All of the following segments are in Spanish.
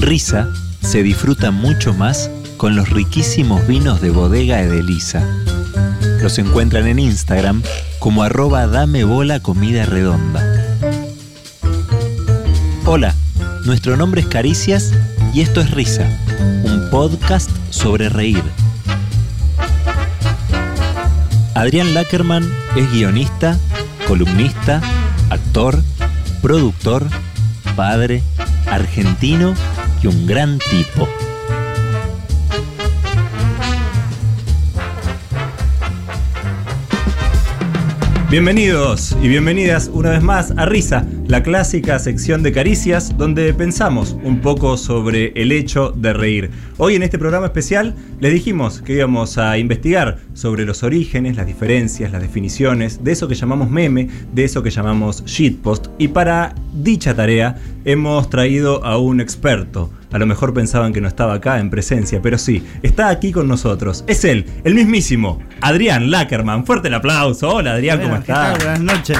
Risa se disfruta mucho más con los riquísimos vinos de bodega Edelisa. Los encuentran en Instagram como arroba dame bola comida redonda. Hola, nuestro nombre es Caricias y esto es Risa, un podcast sobre reír. Adrián Lackerman es guionista, columnista, actor, productor, padre, argentino un gran tipo. Bienvenidos y bienvenidas una vez más a Risa, la clásica sección de caricias donde pensamos un poco sobre el hecho de reír. Hoy en este programa especial les dijimos que íbamos a investigar sobre los orígenes, las diferencias, las definiciones de eso que llamamos meme, de eso que llamamos shitpost y para dicha tarea hemos traído a un experto. A lo mejor pensaban que no estaba acá en presencia, pero sí, está aquí con nosotros. Es él, el mismísimo, Adrián Lackerman. Fuerte el aplauso. Hola Adrián, ¿cómo Bueno, ¿qué estás? Buenas noches.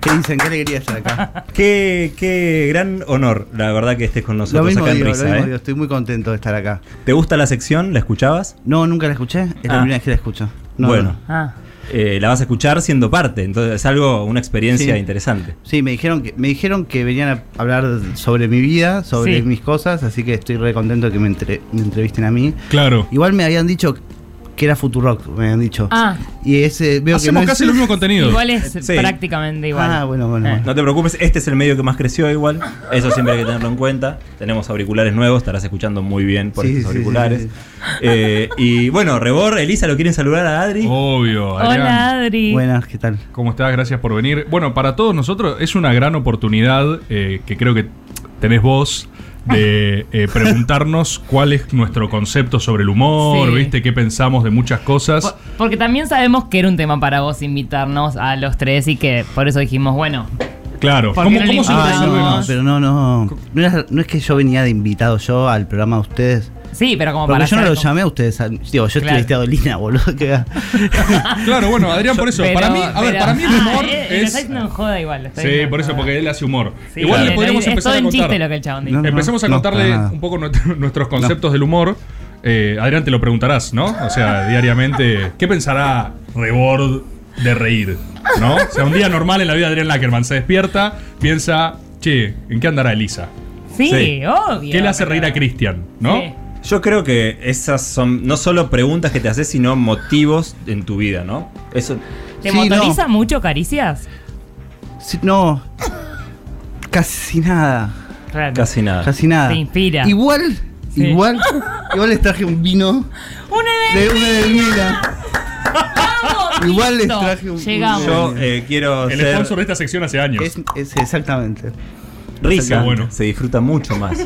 ¿Qué dicen? Qué alegría estar acá. Qué, qué gran honor, la verdad, que estés con Lo nosotros mismo acá en lo Risa. mismo ¿eh? digo, estoy muy contento de estar acá. ¿Te gusta la sección? ¿La escuchabas? No, nunca la escuché, es la Ah. primera vez que la escucho. No, bueno, no. Ah, eh, la vas a escuchar siendo parte, entonces es algo, una experiencia Sí. interesante. Sí, me dijeron que me dijeron que venían a hablar sobre mi vida, sobre Sí. mis cosas, así que estoy re contento de que me, entre- me entrevisten a mí. Claro. Igual me habían dicho que era Futurock, me habían dicho. Ah. Y ese veo Hacemos que no casi es- el mismo contenido. igual es Sí. prácticamente igual. Ah, bueno, bueno, Eh. bueno. No te preocupes, este es el medio que más creció igual. Eso siempre hay que tenerlo en cuenta. Tenemos auriculares nuevos, estarás escuchando muy bien por Sí, estos sí, auriculares. sí, Eh, y bueno, Rebor, Elisa, ¿lo quieren saludar a Adri? Obvio, Adrián. Hola, Adri. Buenas, ¿qué tal? ¿Cómo estás? Gracias por venir. Bueno, para todos nosotros es una gran oportunidad eh, que creo que tenés vos de eh, preguntarnos cuál es nuestro concepto sobre el humor, Sí. ¿viste? ¿Qué pensamos de muchas cosas? Por- Porque también sabemos que era un tema para vos invitarnos a los tres y que por eso dijimos, bueno, Claro. ¿Por ¿Cómo, no cómo se lo Ah, no, pero no, no. No, era- no es que yo venía de invitado yo al programa de ustedes. sí, pero como Porque para yo no lo como- llamé a ustedes. Digo, yo Claro. estoy Dolina, boludo. que- Claro, bueno, Adrián, por eso. Pero- para mí, a ver, para mí el Ah, humor eh, está es. diciendo en joda igual. Sí, por eso, porque él hace humor. Sí, Igual le podríamos es empezar todo a en contar. chiste lo que el chabón dice. No, no. Empecemos a no, contarle un poco nuestro- nuestros conceptos del humor. Eh, Adrián, te lo preguntarás, ¿no? O sea, diariamente, ¿qué pensará Rebord de reír? ¿No? O sea, un día normal en la vida de Adrián Lackerman se despierta, piensa, che, ¿en qué andará Elisa? Sí, Sí. obvio. ¿Qué le hace pero- reír a Cristian? ¿no? Sí. Yo creo que esas son no solo preguntas que te haces, sino motivos en tu vida, ¿no? Eso. ¿Te Sí, motoriza mucho caricias? Sí, no. Casi nada. Claro. Casi nada. Casi nada. Te inspira. Igual, Sí. igual, igual les traje un vino ¡Una de una Edelmira. Igual les traje un- Llegamos. Yo eh, quiero El ser. sponsor de esta sección hace años. Es, es exactamente. Risa. Bueno. Se disfruta mucho más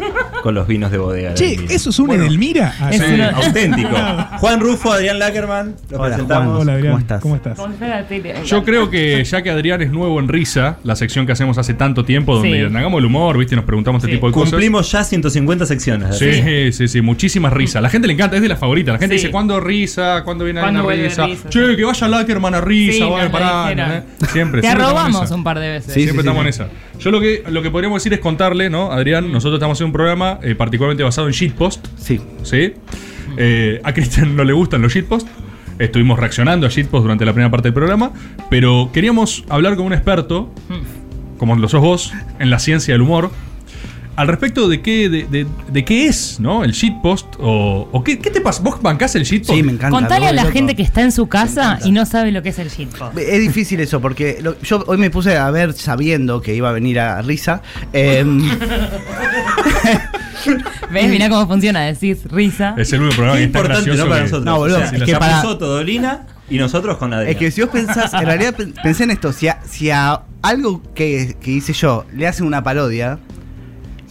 con los vinos de bodega. de Che, Edelmira. ¿eso es un Edelmira? Ah, Es sí. una- Auténtico. Juan Rufo, Adrián Lackerman. Los Hola, presentamos. Juan. Hola, Adrián. ¿Cómo estás? ¿Cómo estás? Yo creo que ya que Adrián es nuevo en Risa, la sección que hacemos hace tanto tiempo, donde Sí. hagamos el humor, ¿viste? Y nos preguntamos Sí. este tipo de cosas. Cumplimos ya 150 secciones. Sí, sí, sí, muchísimas risas. La gente le encanta, es de las favoritas. La gente Sí. dice, ¿cuándo risa? ¿Cuándo viene ¿Cuándo una vuelve risa? risa? Che, que vaya Lackerman a risa, Sí, vaya pará. ¿eh? Siempre, Te esa. un par de veces. Sí, Siempre estamos sí. en esa. Yo lo que, lo que podríamos decir es contarle, ¿no? Adrián, nosotros estamos en un programa eh, particularmente basado en shitpost, Sí. ¿sí? Eh, a Cristian no le gustan los shitposts. Estuvimos reaccionando a shitpost durante la primera parte del programa, pero queríamos hablar con un experto, como lo sos vos, en la ciencia del humor, al respecto de qué, de, de- de qué es, ¿no? El shitpost, o, o qué, qué te pasa. ¿Vos bancás el shitpost? Sí, me encanta. Contale a la gente que está en su casa y no sabe lo que es el shitpost. Es difícil eso, porque lo- yo hoy me puse a ver sabiendo que iba a venir a Risa. em, ¿Ves? Mirá cómo funciona. Decís risa. Es el único programa Qué que es tan importante gracioso ¿no? para que- nosotros. No, boludo, O sea, es si que para- Todolina y nosotros con Adrián. es que si vos pensás, en realidad pen- pensé en esto, si a, si a algo que, que hice yo le hacen una parodia,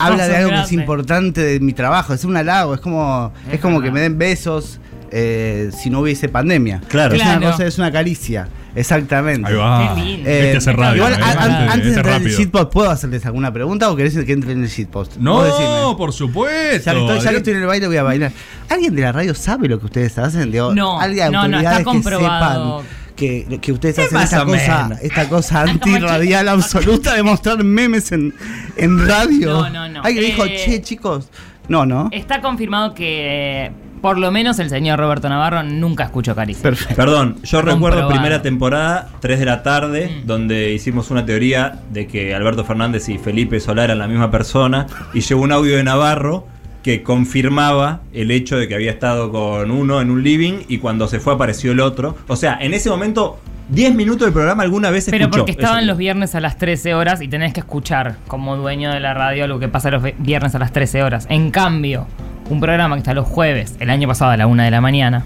habla de algo que es importante de mi trabajo, es un halago, es como, es, Es como verdad. que me den besos eh, si no hubiese pandemia. Claro. Es una Claro. cosa, es una caricia, exactamente. Ahí va. Qué lindo. Este Eh, hace radio. igual, ¿eh? a- a- Este- antes de este entrar en el shitpost, ¿puedo hacerles alguna pregunta o querés que entre en el shitpost? No, por supuesto. Ya que, estoy, ya que Adrián. estoy en el baile voy a bailar. ¿Alguien de la radio sabe lo que ustedes hacen? Digo, No, ¿alguien de no, no, autoridades está que comprobado. sepan que, que ustedes Es hacen esta cosa, menos. esta cosa antirradial absoluta de mostrar memes en, en radio. No, no, no. Alguien dijo, Eh, che, chicos. No, no. Está confirmado que por lo menos el señor Roberto Navarro nunca escuchó Caricia. Perfecto. Perdón, yo Comprobado. recuerdo primera temporada, 3 de la tarde, Mm. donde hicimos una teoría de que Alberto Fernández y Felipe Solá eran la misma persona, y llegó un audio de Navarro que confirmaba el hecho de que había estado con uno en un living y cuando se fue apareció el otro. O sea, en ese momento, 10 minutos del programa alguna vez Pero escuchó. porque estaban los viernes a las 13 horas y tenés que escuchar como dueño de la radio lo que pasa los viernes a las 13 horas. En cambio, un programa que está los jueves, el año pasado a la 1 de la mañana,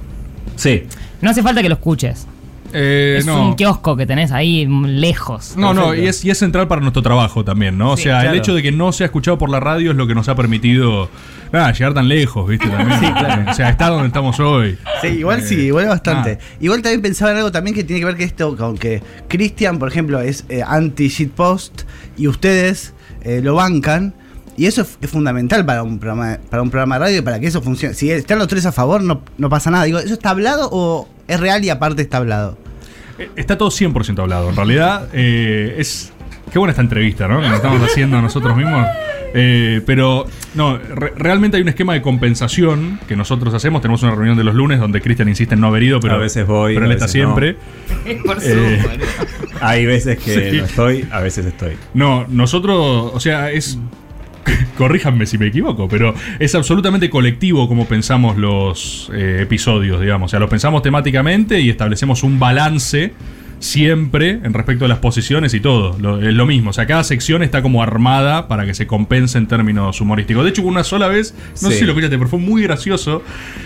Sí. no hace falta que lo escuches. Eh, es no. un kiosco que tenés ahí lejos. No, no, y es, y es central para nuestro trabajo también, ¿no? O Sí, sea, el claro. hecho de que no sea escuchado por la radio es lo que nos ha permitido nada, llegar tan lejos, ¿viste? También. O sea, estar donde estamos hoy. Sí, igual sí, Eh, igual bastante. Igual también pensaba en algo también que tiene que ver que esto, con que Cristian, por ejemplo, es eh, anti-shitpost y ustedes eh, lo bancan. Y eso es, es fundamental para un programa para un programa de radio y para que eso funcione. Si están los tres a favor, no, no pasa nada. Digo, ¿eso está hablado o es real y aparte está hablado? Eh, Está todo 100% hablado. En realidad, eh, es. Qué buena esta entrevista, ¿no? Que nos estamos haciendo nosotros mismos. Eh, pero, no, re- realmente hay un esquema de compensación que nosotros hacemos. Tenemos una reunión de los lunes donde Cristian insiste en no haber ido, pero A veces voy, pero él está no. siempre. Por Eh, supuesto. Hay veces que Sí. no estoy, a veces estoy. No, nosotros, o sea, es. Corríjanme si me equivoco, pero es absolutamente colectivo como pensamos los eh, episodios, digamos. O sea, los pensamos temáticamente y establecemos un balance siempre en respecto a las posiciones y todo. Lo- es lo mismo. O sea, cada sección está como armada para que se compense en términos humorísticos. De hecho, una sola vez, no sé Sí. si lo escuchaste, pero fue muy gracioso.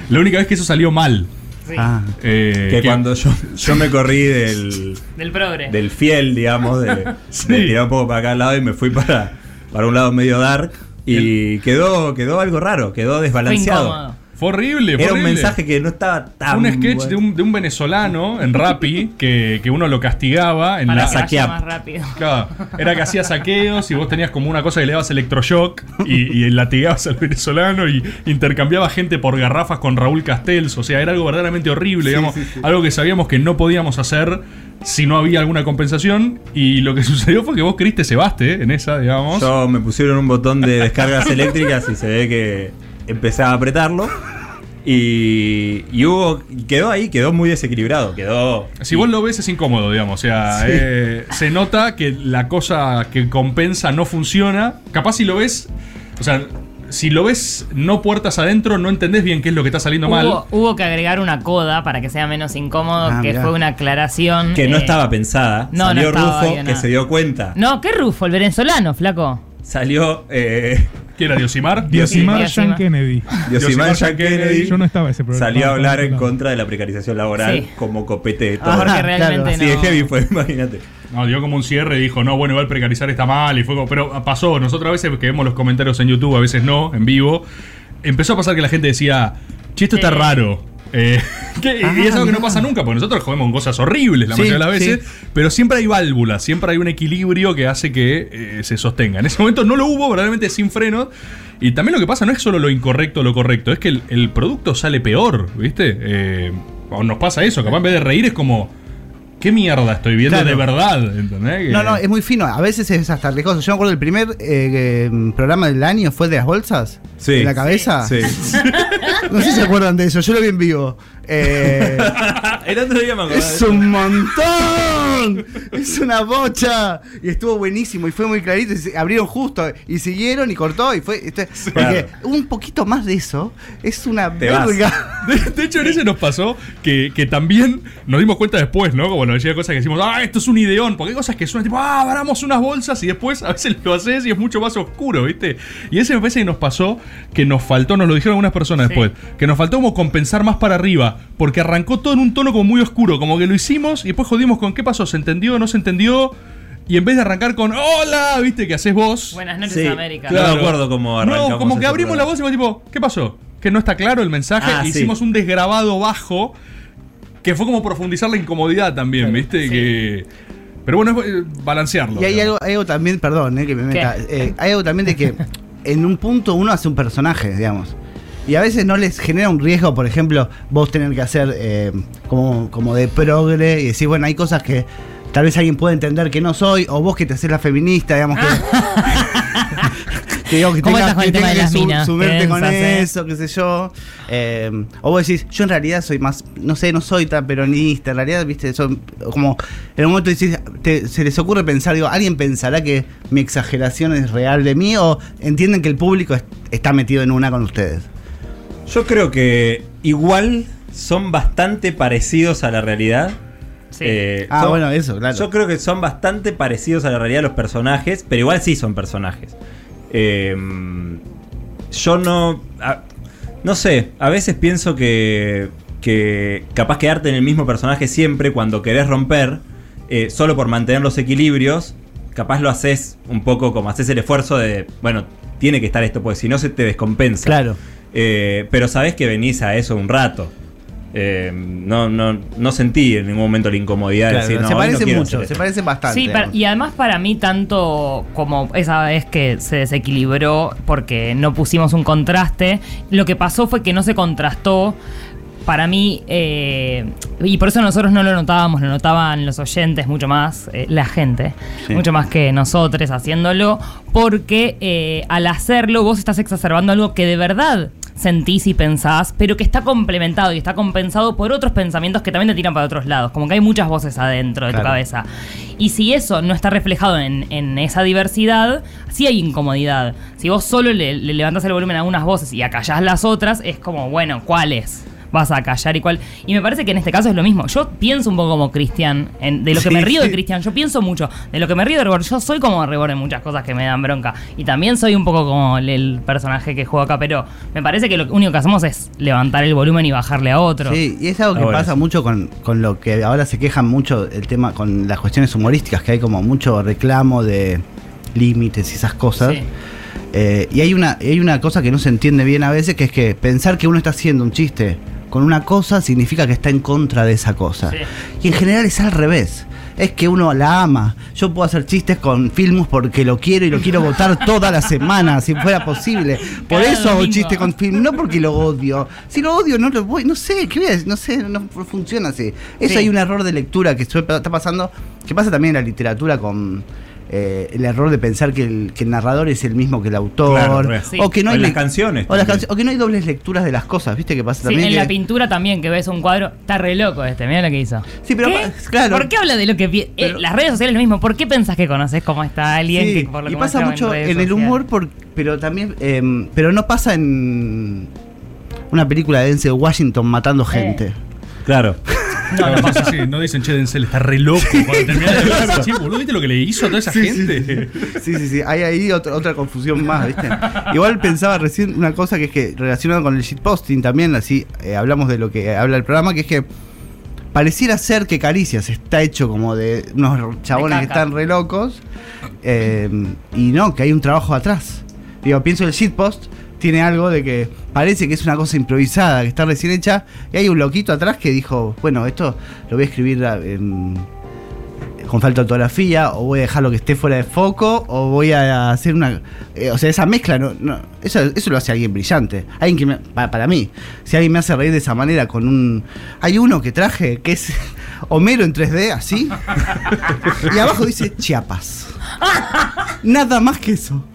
La única vez que eso salió mal. Sí. Ah. Eh, Que que- cuando yo, yo me corrí del, Del progre. del fiel, digamos, de, Sí. de tirar un poco para acá al lado y me fui para, para un lado medio dark. Y quedó, quedó algo raro, quedó desbalanceado. Fue horrible. fue Era un mensaje que no estaba tan. un sketch bueno. de, un, de un venezolano en Rappi que, que uno lo castigaba en Para la saquear. más rápido. Claro, era que hacía saqueos y vos tenías como una cosa que le dabas electroshock y, y latigabas al venezolano y intercambiaba gente por garrafas con Raúl Castells. O sea, era algo verdaderamente horrible, digamos. Algo que sabíamos que no podíamos hacer si no había alguna compensación. Y lo que sucedió fue que vos Cris te cebaste en esa, digamos. Yo me pusieron un botón de descargas eléctricas y se ve que empecé a apretarlo. Y, y hubo. Quedó ahí, quedó muy desequilibrado. Quedó. Si vos lo ves es incómodo, digamos. O sea, eh, se nota que la cosa que compensa no funciona. Capaz si lo ves, o sea, si lo ves no puertas adentro, no entendés bien qué es lo que está saliendo Hubo, mal. hubo que agregar una coda para que sea menos incómodo, Ah, que mirá. fue una aclaración. Que no eh, estaba pensada. no, no Salió estaba Rufo, bien, que nada. se dio cuenta. No, ¿qué Rufo? El venezolano, flaco. Salió. Eh, ¿Quién era Diosimar? Diosimar Diosimar. Jean Kennedy. Yosimar Jean Kennedy Yo no estaba ese programa. salió a hablar en contra de la precarización laboral Sí. como copete de todo. Ah, Porque claro. realmente no. de heavy fue, imagínate. No, dio como un cierre y dijo, no, bueno, igual precarizar está mal. Y fue como- pero pasó, nosotros a veces que vemos los comentarios en YouTube, a veces no, en vivo. Empezó a pasar que la gente decía, che, esto está Eh. raro. Eh, que- y Ah, es algo que no pasa nunca, porque nosotros jodemos con cosas horribles la Sí, mayoría de las veces, sí. pero siempre hay válvulas, siempre hay un equilibrio que hace que eh, se sostenga. En ese momento no lo hubo, verdaderamente sin frenos. Y también lo que pasa no es solo lo incorrecto o lo correcto, es que el, el producto sale peor, ¿viste? Eh, nos pasa eso, capaz en vez de reír es como, ¿qué mierda estoy viendo Claro. de verdad? ¿Entendés? No, no, es muy fino. A veces es hasta riesgoso. Yo me acuerdo el primer eh, eh, programa del año fue de las bolsas. Sí. De la cabeza. Sí. No sé si se acuerdan de eso. Yo lo vi en vivo. Eh, El otro día me acordaba de es eso. un montón. Es una bocha. Y estuvo buenísimo y fue muy clarito. y se- abrieron justo y siguieron y cortó. Y fue. este- porque un poquito más de eso es una Te vas. verga. De, de hecho, en ese nos pasó que, que también nos dimos cuenta después, ¿no? Como nos decía cosas que decimos, ah, esto es un ideón. Porque hay cosas que suenan tipo, ah, abramos unas bolsas y después a veces lo haces y es mucho más oscuro, ¿viste? Y ese me parece que nos pasó que nos faltó, nos lo dijeron algunas personas después, que nos faltó como compensar más para arriba. Porque arrancó todo en un tono como muy oscuro, como que lo hicimos y después jodimos con qué pasó, se entendió, no se entendió. Y en vez de arrancar con hola, ¿viste? Que haces vos. Buenas noches, Sí, América. claro. No me acuerdo cómo arrancamos No, como que abrimos la voz y fue tipo, ¿qué pasó? Que no está claro el mensaje. Ah, sí. Hicimos un desgrabado bajo que fue como profundizar la incomodidad también, ¿viste? sí. Que. Pero bueno, es eh, balancearlo. Y hay algo, hay algo también, perdón, eh, que me meta. eh, hay algo también de que en un punto uno hace un personaje, digamos. Y a veces no les genera un riesgo, por ejemplo, vos tener que hacer eh, como, como de progre y decir, bueno, hay cosas que tal vez alguien puede entender que no soy, o vos que te haces la feminista, digamos que. que digo, que ¿Cómo tengas estás con que, el tema de las que su- minas? subirte con densas, eh. eso, qué sé yo. Eh, o vos decís, yo en realidad soy más, no sé, no soy tan peronista, en realidad, viste, son como, en un momento decís, te- se les ocurre pensar, digo, ¿alguien pensará que mi exageración es real de mí o entienden que el público es- está metido en una con ustedes? Yo creo que igual son bastante parecidos a la realidad. Sí. Eh, Ah, son- bueno, eso, claro. Yo creo que son bastante parecidos a la realidad los personajes, pero igual sí son personajes. Eh, yo no. a- no sé, a veces pienso que. que capaz quedarte en el mismo personaje siempre cuando querés romper, eh, solo por mantener los equilibrios, capaz lo haces un poco como haces el esfuerzo de. Bueno, tiene que estar esto, porque si no se te descompensa. Claro. Eh, pero sabés que venís a eso un rato. Eh, no, no, no sentí en ningún momento la incomodidad de Claro, decir, no, se no parecen mucho, se esto". parecen bastante. Sí, y además para mí tanto como esa vez que se desequilibró porque no pusimos un contraste, lo que pasó fue que no se contrastó. Para mí, eh, y por eso nosotros no lo notábamos, lo notaban los oyentes mucho más, eh, la gente, Sí. mucho más que nosotros haciéndolo, porque eh, al hacerlo vos estás exacerbando algo que de verdad sentís y pensás, pero que está complementado y está compensado por otros pensamientos que también te tiran para otros lados, como que hay muchas voces adentro de tu cabeza. Y si eso no está reflejado en, en esa diversidad, sí hay incomodidad. Si vos solo le, le levantás el volumen a unas voces y acallás las otras, es como, bueno, ¿cuáles? Vas a callar y cuál. Y me parece que en este caso es lo mismo. Yo pienso un poco como Cristian, en- de lo que Sí, me río de. Cristian. Yo pienso mucho de lo que me río de Rebor. Yo soy como Rebor en muchas cosas que me dan bronca. Y también soy un poco como el, el personaje que juego acá. Pero me parece que lo único que hacemos es levantar el volumen y bajarle a otro. Sí, y es algo que pasa sí. mucho con, con lo que ahora se quejan mucho el tema con las cuestiones humorísticas, que hay como mucho reclamo de límites y esas cosas. Sí. Eh, y hay una, hay una cosa que no se entiende bien a veces, que es que pensar que uno está haciendo un chiste con una cosa significa que está en contra de esa cosa. Sí. Y en general es al revés. Es que uno la ama. Yo puedo hacer chistes con Filmus porque lo quiero y lo quiero votar toda la semana, si fuera posible. Por Cada eso hago domingo. chiste con Filmus, no porque lo odio. Si lo odio, no lo voy. No sé, ¿qué voy a decir? No sé, no funciona así. Eso Sí. hay un error de lectura que está pasando, que pasa también en la literatura con. Eh, el error de pensar que el, que el narrador es el mismo que el autor Claro, re. Sí. o que no O hay las canciones o, las que no hay dobles lecturas de las cosas viste que pasa Sí, también en que- la pintura también, que ves un cuadro, está re loco este, mira lo que hizo. Sí, pero claro. ¿Por qué habla de lo que eh, Pero- las redes sociales es lo mismo? ¿Por qué pensás que conoces cómo está alguien Sí, que por lo y que pasa mucho en el humor, por- pero también, eh, pero no pasa en una película de Denzel Washington matando gente. Claro. No, no No, pasa. sí, sí, no dicen, che, Denzel está re loco. Cuando termina de sí, boludo, ¿viste lo que le hizo a toda esa gente? Sí, sí, sí, hay ahí otra, otra confusión más, ¿viste? Igual pensaba recién una cosa que es que relacionado con el shitposting también, así eh, hablamos de lo que habla el programa, que es que pareciera ser que Caricias está hecho como de unos chabones que están re locos eh, y no, que hay un trabajo atrás. Digo, pienso el shitpost tiene algo de que parece que es una cosa improvisada, que está recién hecha, y hay un loquito atrás que dijo, bueno, esto lo voy a escribir en- con falta de ortografía, o voy a dejarlo que esté fuera de foco, o voy a hacer una... eh, o sea, esa mezcla, no, no, eso, eso lo hace alguien brillante. Alguien que me- pa- para, mí, si alguien me hace reír de esa manera con un... Hay uno que traje que es Homero en 3D, así, y abajo dice Chiapas. Nada más que eso.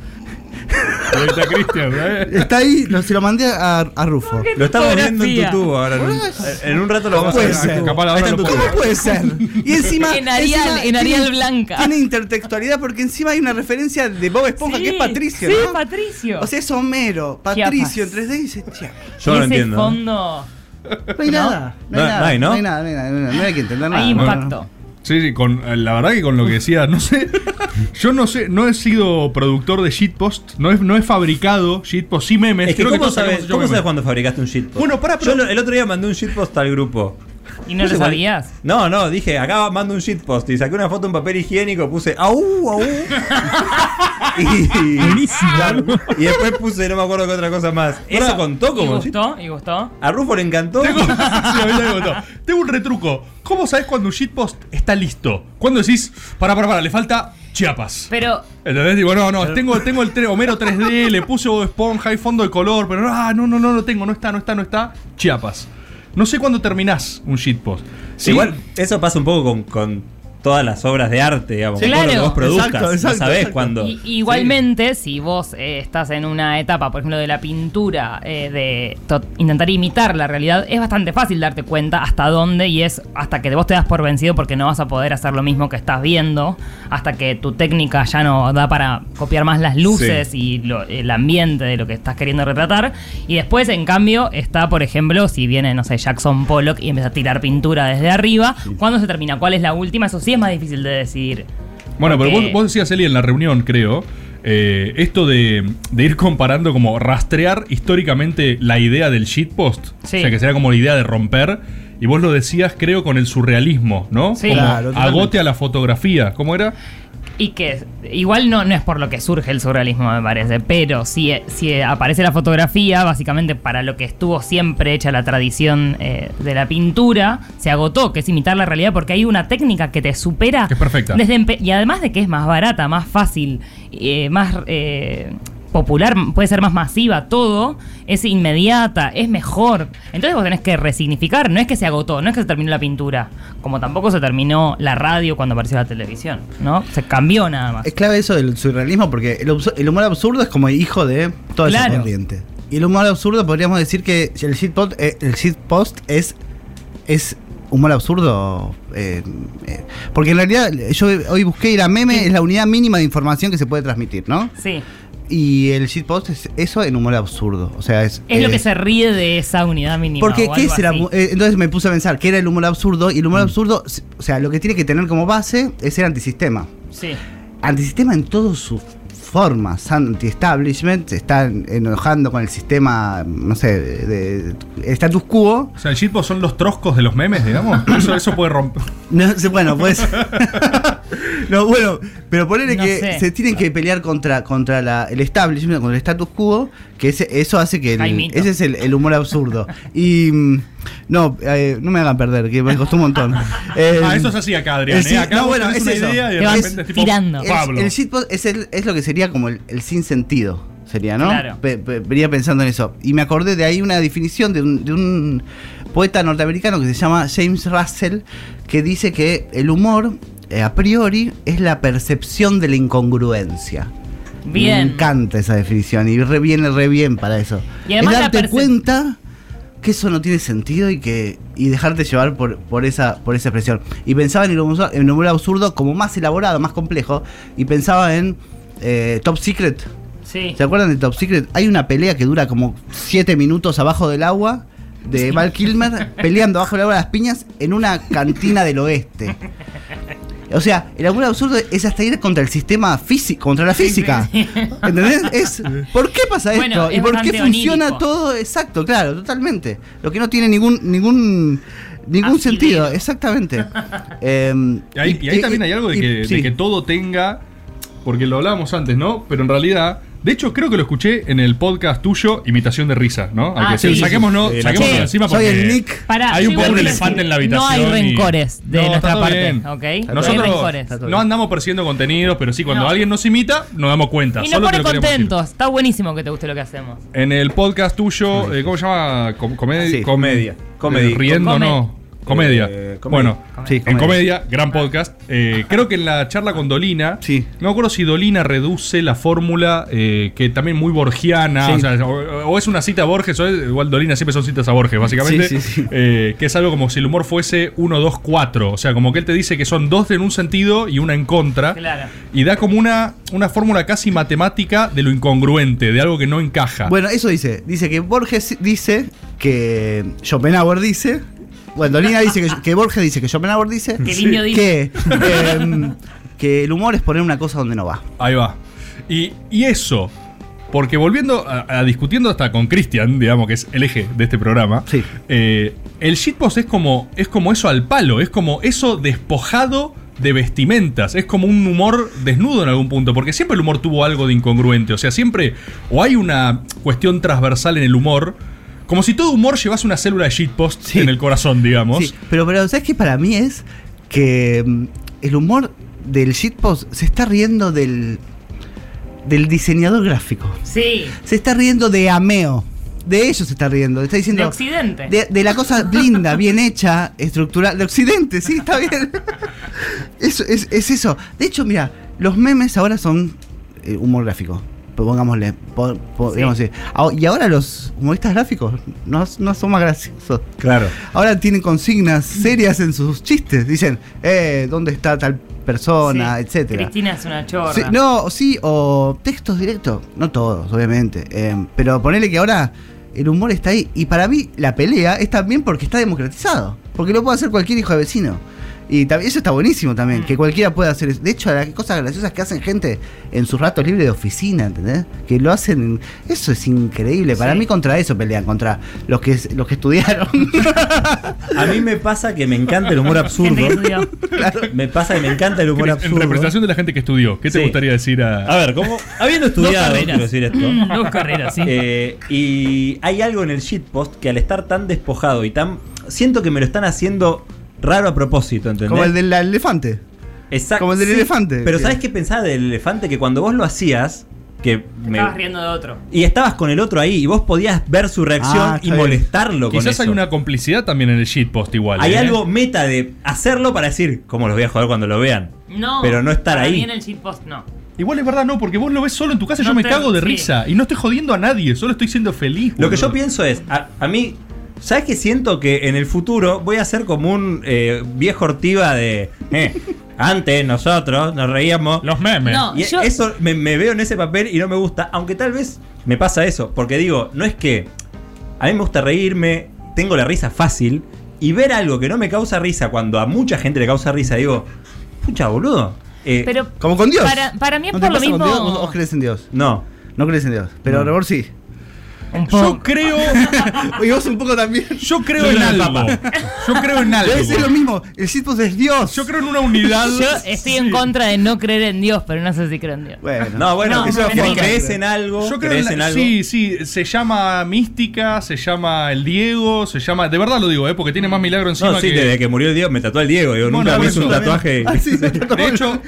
Ahí está Cristian, ¿eh? Está ahí, lo- se lo mandé a, a Rufo. Lo estamos viendo en tu tubo ahora. En un, en un rato lo vamos a puede ver. ser? Capaz ahora lo. ¿Cómo puede ser? Y encima. En Arial, encima en Arial tiene- blanca. Tiene intertextualidad porque encima hay una referencia de Bob Esponja que es Sí, Patricio, sí, ¿no? Patricio. O sea, es Homero, Patricio en 3D y dice, "Chia". Yo no entiendo. fondo. No hay nada. No hay No, nada. no hay, ¿no? No hay nada, no hay nada, no hay nada, no hay que entender nada. Hay no, no, no. impacto. Sí, sí, con, eh, la verdad que con lo que decía, no sé, yo no sé, no he sido productor de shitpost, no he, no he fabricado shitpost, sí memes, Es que creo que ¿cómo, todos sabes, ¿cómo memes. sabes cuando fabricaste un shitpost? Bueno, pará, pero- Yo el otro día mandé un shitpost al grupo. ¿Y no sé lo sabías? No, no, dije, acá mando un shitpost y saqué una foto en papel higiénico, puse au, au. y, Claro, y después puse, no me acuerdo qué otra cosa más. Eso contó ¿Y como shit- gustó? ¿Y gustó? A Rufo le encantó. Tengo, sí, a mí me gustó. Tengo un retruco. ¿Cómo sabes cuando un shitpost está listo? Cuando decís, para, para, para, le falta Chiapas. Pero ¿Entendés? Digo, no, no, tengo, tengo el tre- Homero 3D, le puse esponja y fondo de color, pero ah, no, no, no lo tengo, no está, no está, no está. Chiapas. No sé cuándo terminás un shitpost. Sí, Igual, eso pasa un poco con, con todas las obras de arte, digamos. Sí, todo lo que claro. vos produzcas. Exacto, exacto, no sabés cuándo. Igualmente, si vos eh, estás en una etapa, por ejemplo, de la pintura, eh, de intentar imitar la realidad, es bastante fácil darte cuenta hasta dónde y es hasta que vos te das por vencido porque no vas a poder hacer lo mismo que estás viendo, hasta que tu técnica ya no da para copiar más las luces y lo- el ambiente de lo que estás queriendo retratar. Y después, en cambio, está, por ejemplo, si viene, no sé, Jackson Pollock y empieza a tirar pintura desde arriba, ¿cuándo se termina? ¿Cuál es la última? Eso sí es más difícil de decidir. Bueno, pero vos, vos decías, Eli, en la reunión, creo, eh, esto de, de ir comparando, como rastrear históricamente la idea del shitpost. Sí. O sea, que sería como la idea de romper. Y vos lo decías, creo, con el surrealismo, ¿no? Sí. Como Claro, agote a la fotografía. ¿Cómo era? Y que igual no, no es por lo que surge el surrealismo, me parece, pero si, si aparece la fotografía, básicamente para lo que estuvo siempre hecha la tradición eh, de la pintura, se agotó, que es imitar la realidad, porque hay una técnica que te supera. Que es perfecta. Desde y además de que es más barata, más fácil, eh, más eh, popular, puede ser más masiva, todo, es inmediata, es mejor. Entonces vos tenés que resignificar, no es que se agotó, no es que se terminó la pintura, como tampoco se terminó la radio cuando apareció la televisión, ¿no? Se cambió nada más. Es clave eso del surrealismo porque el, humor absurdo es como hijo de toda esa Claro. corriente. Y el humor absurdo podríamos decir que el shitpost, eh, el shitpost es, es humor absurdo. eh, eh, porque en realidad yo hoy busqué y la meme es la unidad mínima de información que se puede transmitir, ¿no? Sí. Y el shitpost es eso en humor absurdo. O sea, es. Es lo eh, que se ríe de esa unidad mínima. Porque, o ¿qué algo es el así. abu- eh, Entonces me puse a pensar qué era el humor absurdo. Y el humor absurdo, s- o sea, lo que tiene que tener como base es ser antisistema. Sí. Antisistema en todas sus formas. Anti-establishment, se están enojando con el sistema, no sé, de, de- el status quo. O sea, el shitpost son los troscos de los memes, digamos. Eso, eso puede romper. No bueno, pues. no, bueno, pero ponele No que sé. se tienen que pelear contra, contra la- el establishment, contra el status quo, que ese- eso hace que. el- ese es el, el humor absurdo. Y. No, eh, no me hagan perder, que me costó un montón. Eh, ah, eso es así acá, Adrián. ¿eh? Acá no, bueno, tenés es una eso. idea y de repente es tipo. tirando. Pablo. El, shitpost es, el- es lo que sería como el, el sin sentido, sería, ¿no? Claro. Pe- pe- venía pensando en eso. Y me acordé de ahí una definición de un, de un poeta norteamericano que se llama James Russell, que dice que el humor, eh, a priori, es la percepción de la incongruencia. Bien. Me encanta esa definición y re viene re bien para eso. Y además es darte cuenta que eso no tiene sentido y que y dejarte llevar por, por esa por esa expresión. Y pensaba en el en el humor absurdo como más elaborado, más complejo y pensaba en eh, Top Secret. Sí. ¿Se acuerdan de Top Secret? Hay una pelea que dura como 7 minutos abajo del agua de Val Kilmer peleando abajo del agua de las piñas en una cantina del oeste. O sea, el humor absurdo es hasta ir contra el sistema físico, contra la física. ¿Entendés? Es, ¿Por qué pasa esto? Bueno, ¿Y es por qué funciona onírico. todo? Exacto, claro, totalmente. Lo que no tiene ningún ningún ningún sentido, exactamente. Em, Y ahí, y ahí también hay algo de y- que, sí. de que todo tenga. Porque lo hablábamos antes, ¿no? Pero en realidad. De hecho, creo que lo escuché en el podcast tuyo, Imitación de Risa, ¿no? Hay Ah, que sí. saquémonos, Sí, saquémonos Che, de encima soy porque el Nick. Pará, hay yo un poco quiero elefante decir, en la habitación. No hay y- rencores de No, está nuestra todo parte, bien. ¿ok? No hay Nosotros rencores. No andamos persiguiendo contenidos, pero sí, cuando No. alguien nos imita, nos damos cuenta. Y nos Solo te pone lo queremos decir. contentos. Está buenísimo que te guste lo que hacemos. En el podcast tuyo, eh, ¿cómo se llama? Com- comedia. Sí, comedia. Eh, Comedia. riendo, Come- no. Comedia. Eh, comedia. Bueno, Sí, en comedia. comedia, gran podcast. Eh, creo que en la charla con Dolina, Sí. no me acuerdo si Dolina reduce la fórmula, eh, que también muy borgiana, Sí. o, sea, o- o es una cita a Borges, o es- igual Dolina siempre son citas a Borges, básicamente. Sí, sí, sí. Eh, que es algo como si el humor fuese 1, 2, 4. O sea, como que él te dice que son dos en un sentido y una en contra. Claro. Y da como una, una fórmula casi matemática de lo incongruente, de algo que no encaja. Bueno, eso dice. Dice que Borges dice que Schopenhauer dice. Bueno, Dolina dice que, que Borges dice que Schopenhauer dice. Que dice. que, em, que el humor es poner una cosa donde no va. Ahí va. Y, y eso, porque volviendo a, a discutiendo hasta con Cristian, digamos que es el eje de este programa, Sí. eh, el shitpost es como, es como eso al palo, es como eso despojado de vestimentas, es como un humor desnudo en algún punto, porque siempre el humor tuvo algo de incongruente, o sea, siempre o hay una cuestión transversal en el humor, como si todo humor llevase una célula de shitpost Sí. en el corazón, digamos. Sí, pero, pero ¿sabes qué para mí es? Que mm, el humor del shitpost se está riendo del, del diseñador gráfico. Sí. Se está riendo de Ameo. De ellos se está riendo. Está diciendo. De Occidente. De, de la cosa linda, bien hecha, estructural. De Occidente, sí, está bien. Eso, es, es eso. De hecho, mira, los memes ahora son eh, humor gráfico. Pongámosle. po- po- Sí. digamos así. Y ahora los humoristas gráficos no, no son más graciosos. Claro. Ahora tienen consignas serias en sus chistes. Dicen, eh, ¿dónde está tal persona? Sí. etcétera. Cristina es una chorra. Sí, no, sí, o textos directos. No todos, obviamente. eh, pero ponele que ahora el humor está ahí. Y para mí la pelea es también porque está democratizado. Porque lo puede hacer cualquier hijo de vecino. Y también, eso está buenísimo también, que cualquiera pueda hacer eso. De hecho, las cosas graciosas que hacen gente en sus ratos libres de oficina, ¿entendés? Que lo hacen. Eso es increíble. Para Sí. mí, contra eso pelean, contra los que, los que estudiaron. A mí me pasa que me encanta el humor absurdo. Me pasa que me encanta el humor En absurdo. representación de la gente que estudió, ¿qué te Sí. gustaría decir a.? A ver, como habiendo estudiado, carreras. quiero decir esto. Mm, Dos carreras, sí. Eh, y hay algo en el shitpost que al estar tan despojado y tan. Siento que me lo están haciendo raro a propósito, ¿entendés? Como el del elefante. Exacto. como el del elefante. Pero ¿sabes qué pensaba del elefante? Que cuando vos lo hacías, que me- Estabas riendo de otro. y estabas con el otro ahí y vos podías ver su reacción Ah, y molestarlo con Quizás eso. hay una complicidad también en el shitpost igual. Hay ¿eh? algo meta de hacerlo para decir, ¿cómo los voy a joder cuando lo vean? No. Pero no estar para ahí. mí en el shitpost no. Igual es verdad, no, porque vos lo ves solo en tu casa y No yo me te- cago de sí. risa. Y no estoy jodiendo a nadie, solo estoy siendo feliz. Lo que yo pienso es, a, a mí, ¿sabes qué siento? Que en el futuro voy a ser como un eh, viejo ortiva de... eh, antes nosotros nos reíamos... Los memes. No. Y yo- eso me, me veo en ese papel y no me gusta, aunque tal vez me pasa eso, porque digo, no es que a mí me gusta reírme, tengo la risa fácil, y ver algo que no me causa risa cuando a mucha gente le causa risa, digo, pucha boludo. Eh, Pero Como con Dios. Para, para mí es ¿No te por lo mismo. Dios? ¿Vos, vos crees en Dios? no. No crees en Dios. Pero No. Rebor sí. Un Yo creo. Y vos un poco también. Yo creo Yo en algo. Papa. Yo creo en algo. Debe ser lo mismo. El shitpost es Dios. Yo creo en una unidad. Yo estoy en contra de no creer en Dios, pero no sé si creo en Dios. Bueno. No, bueno, No, eso no, crees en algo, Yo creo en, algo. Sí, sí, se llama mística, se llama el Diego, se llama. De verdad lo digo, ¿eh? porque tiene más milagro encima No, sí, que. desde que murió el Diego me tatuó el Diego. Digo, Bueno, nunca me hizo un tatuaje. Ah, sí, De hecho,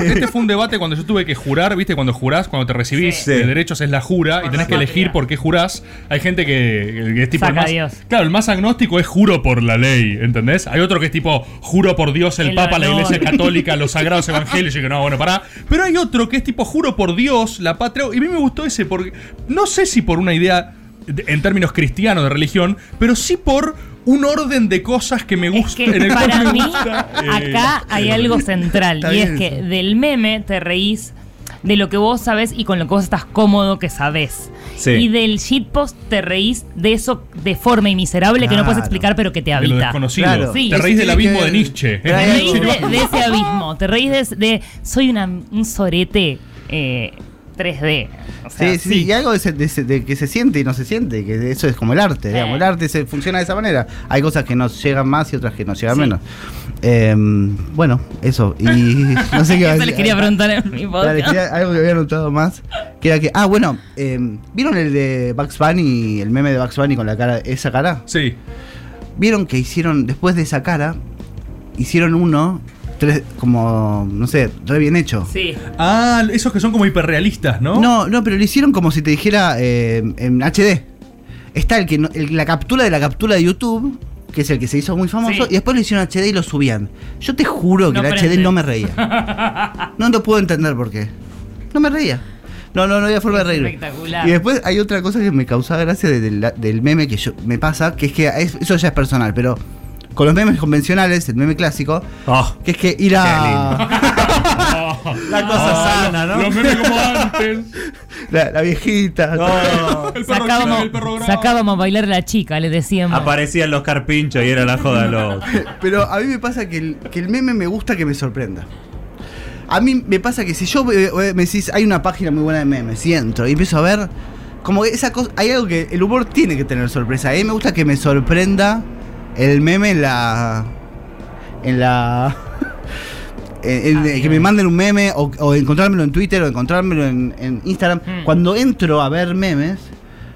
este fue un debate cuando yo tuve que jurar, ¿viste? Cuando jurás, cuando te recibís Sí. de derechos es la jura y tenés que elegir patria. por qué jurás. Hay gente que, que es tipo. el Saca más, a Dios. Claro, el más agnóstico es juro por la ley, ¿entendés? Hay otro que es tipo juro por Dios, el, El Papa, la. Iglesia Católica, los sagrados evangelios. Y que no, bueno, pará. Pero hay otro que es tipo juro por Dios, la patria. Y a mí me gustó ese porque. No sé si por una idea de- en términos cristianos de religión, pero sí por un orden de cosas que me Es gusta. que en el para me mí, gusta, eh, acá hay algo central. Y bien es que del meme te reís de lo que vos sabés y con lo que vos estás cómodo que sabés. Sí. Y del shitpost te reís de eso deforme y miserable que no puedes explicar, pero que te de lo habita. desconocido. Claro. Sí. Te reís del abismo de Nietzsche. Te reís de, de ese abismo, te reís de, de- soy una, un sorete eh, 3D. O sea, Sí, sí, y algo de, que se siente y no se siente, que eso es como el arte, digamos. El arte se funciona de esa manera. Hay cosas que nos llegan más y otras que nos llegan Sí. menos. Eh, bueno, eso. Y no sé qué Eso les quería preguntar en mi Dale, podcast. quería- algo que había notado más. Que era que. Ah, bueno. eh, ¿Vieron el de Bugs Bunny, el meme de Bugs Bunny con la cara, esa cara? Sí. ¿Vieron que hicieron, después de esa cara, hicieron uno, tres, como, no sé, re bien hecho? Sí. Ah, esos que son como hiperrealistas, ¿no? No, no, pero lo hicieron como si te dijera eh, en HD. Está el que no- el- la captura de la captura de YouTube, que es el que se hizo muy famoso, Sí. y después lo hicieron HD y lo subían. Yo te juro que No el HD no me reía. No lo puedo entender por qué. No me reía. No, no, no había forma de reírme. Espectacular. Y después hay otra cosa que me causaba gracia de- del, del meme que yo, me pasa, que es que es- eso ya es personal, pero con los memes convencionales, el meme clásico, Oh, que es que ir a la cosa sana, ¿no? Los memes como antes. la, la viejita, Oh, El perro Sacábamos, sacábamos a bailar a la chica, le decíamos. aparecían los carpinchos y era la joda los. Pero a mí me pasa que el, que el meme me gusta que me sorprenda. A mí me pasa que si yo eh, eh, me decís, hay una página muy buena de memes, y entro y empiezo a ver, como que esa cosa, hay algo que el humor tiene que tener sorpresa. A mí me gusta que me sorprenda el meme en la. en la. en- en- que me manden un meme o, o encontrármelo en Twitter o encontrármelo en, en Instagram. Mm. Cuando entro a ver memes,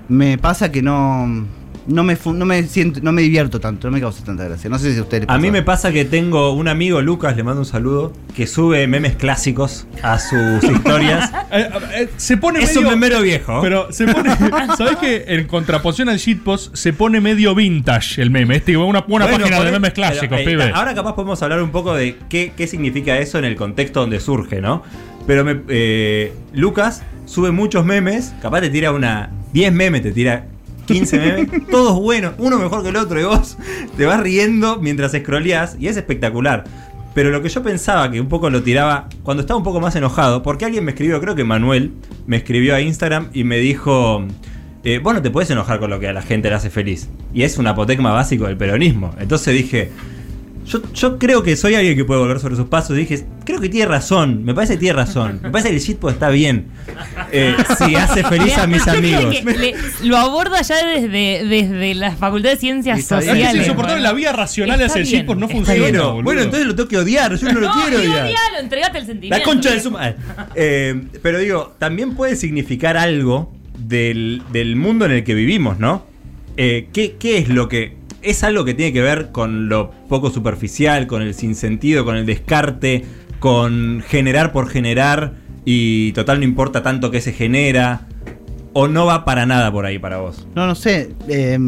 me pasa que no. No me, no me siento, no me divierto tanto, no me causa tanta gracia. No sé si a ustedes A mí me pasa que tengo un amigo, Lucas, le mando un saludo, que sube memes clásicos a sus historias. Eh, eh, se pone es medio. un memero viejo. Pero se pone. ¿Sabes que En contraposición al shitpost se pone medio vintage el meme. Este, una, una Bueno, página de memes pero, clásicos, eh, pibe. Ahora capaz podemos hablar un poco de qué, qué significa eso en el contexto donde surge, ¿no? Pero me- eh, Lucas sube muchos memes, capaz te tira una 10 memes, te tira 15 memes, todos buenos, uno mejor que el otro, y vos te vas riendo mientras scrolleás, y es espectacular. Pero lo que yo pensaba que un poco lo tiraba cuando estaba un poco más enojado, porque alguien me escribió, creo que Manuel, me escribió a Instagram y me dijo, eh, vos no te puedes enojar con lo que a la gente le hace feliz. Y es un apotecma básico del peronismo. Entonces dije, yo, yo creo que soy alguien que puede volver sobre sus pasos. Y dije, creo que tiene razón, me parece que tiene razón. Me parece que el shitpost está bien. Eh, si hace feliz a mis amigos. que le- lo aborda ya desde, desde la Facultad de Ciencias Está bien. Es Sociales. insoportable. La vía racional hacia el shitpost no funciona. bien. Bueno, entonces lo tengo que odiar. Yo no lo quiero odiar. odialo, entregate el sentimiento. La concha de su madre. Eh, pero digo, también puede significar algo del, del mundo en el que vivimos, ¿no? Eh, ¿qué, qué es lo que.? Es algo que tiene que ver con lo poco superficial, con el sinsentido, con el descarte, con generar por generar y total no importa tanto que se genera. ¿O no va para nada por ahí para vos? No, no sé. eh,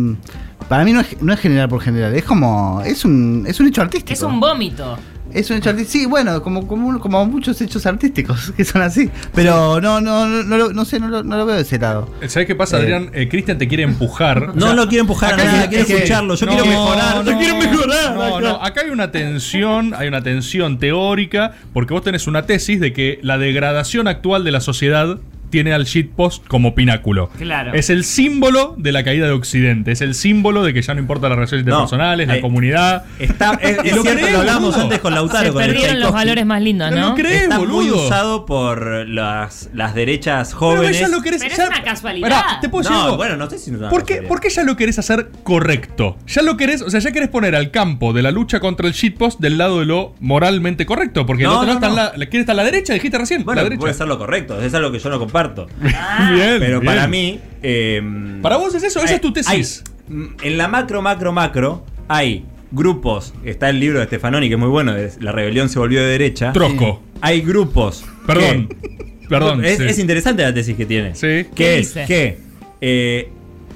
para mí no es, no es general por general, es como. Es un, es un hecho artístico. Es un vómito. Es un hecho artístico. Sí, bueno, como, como, como muchos hechos artísticos que son así. Pero no, no, no, no, lo- no sé, no lo, no lo veo de ese lado. ¿Sabes qué pasa, Eh. Adrián? Eh, Cristian te quiere empujar. No O sea, lo quiero empujar a es que- escucharlo. Yo No, quiero mejorar. no, yo quiero mejorar. No, no, acá hay una tensión, hay una tensión teórica, porque vos tenés una tesis de que la degradación actual de la sociedad tiene al shitpost como pináculo. Claro. Es el símbolo de la caída de Occidente, es el símbolo de que ya no importan las relaciones No, interpersonales, la eh, comunidad. Está, es, lo cierto, crees, lo hablamos boludo. antes con Lautaro. Se con el perdieron los valores más lindos, No ¿no? crees, Está muy boludo. usado por las, las derechas Pero jóvenes. ya lo querés Pero es una casualidad. Pará, ¿te puedo decir no, algo? bueno, no sé si no ¿Por qué, por qué ya lo querés hacer correcto? Ya lo querés, o sea, ya querés poner al campo de la lucha contra el shitpost del lado de lo moralmente correcto. Porque el No, otro lado no, está, no. en la, la- ¿quién está a la derecha? Dijiste recién. Bueno, la derecha. puede ser lo correcto, es algo que yo no comparto. Bien, Pero bien. para mí. eh, Para vos es eso, esa hay- es tu tesis. hay- en la macro, macro, macro, hay grupos. Está el libro de Stefanoni, que es muy bueno, de La rebelión se volvió de derecha. Trosco. Hay grupos. Perdón. que- Perdón. Es, sí. es interesante la tesis que tiene. Sí. Que ¿Qué es dice? que eh,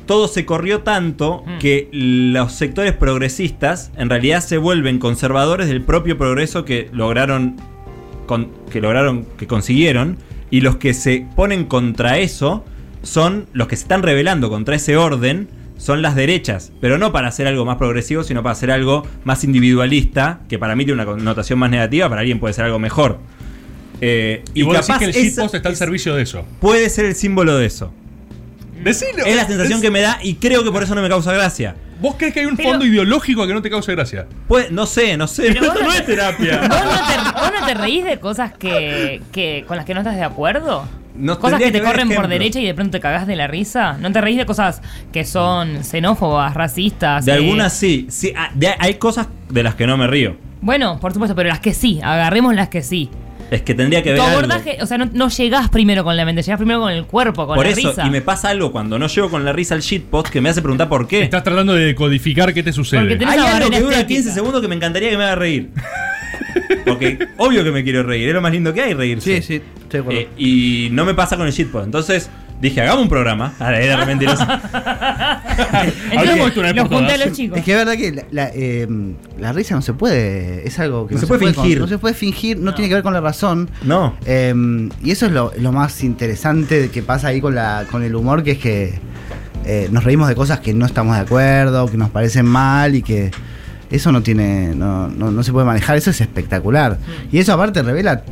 todo se corrió tanto Mm. que los sectores progresistas en realidad se vuelven conservadores del propio progreso que lograron, con- que lograron, que consiguieron, y los que se ponen contra eso son los que se están rebelando contra ese orden. Son las derechas, pero no para hacer algo más progresivo, sino para hacer algo más individualista, que para mí tiene una connotación más negativa, para alguien puede ser algo mejor. Eh, Y vos decís capaz que el shitpost está al servicio de eso. puede ser el símbolo de eso. Decilo. Es la sensación que me da y creo que por eso no me causa gracia. ¿Vos crees que hay un Pero- fondo ideológico que no te cause gracia? Pues, no sé, no sé. Pero Esto vos no no es te- terapia. ¿Vos no, te, vos no te reís de cosas que, que con las que no estás de acuerdo? No, cosas que te que corren por ejemplos. derecha y de pronto te cagás de la risa. ¿No te reís de cosas que son xenófobas, racistas? De eh? algunas sí. sí ah, de- hay cosas de las que no me río. Bueno, por supuesto, pero las que sí, agarremos las que sí. Es que tendría que ver Tu algo. abordaje, o sea, no, no llegás primero con la mente, llegás primero con el cuerpo, con Por la eso, risa. y me pasa algo cuando no llego con la risa al shitpost que me hace preguntar por qué. Estás tratando de decodificar qué te sucede. Porque tenés- Hay algo que dura estética. 15 segundos que me encantaría que me haga reír. Porque obvio que me quiero reír, es lo más lindo que hay reírse. Sí, sí, estoy de acuerdo. Eh, y no me pasa con el shitpost. Entonces dije, hagamos un programa. Ahora era re mentiroso. Hablemos de esto una vez Los junté a los chicos. Es que es verdad que la, la, eh, la risa no se puede. Es algo que No se puede con- fingir. no se puede fingir, no, tiene que ver con la razón. No. Eh, y eso es lo, lo más interesante que pasa ahí con, la, con el humor, que es que eh, nos reímos de cosas que no estamos de acuerdo, que nos parecen mal y que eso no tiene, no, no, no se puede manejar, eso es espectacular. Y eso aparte revela,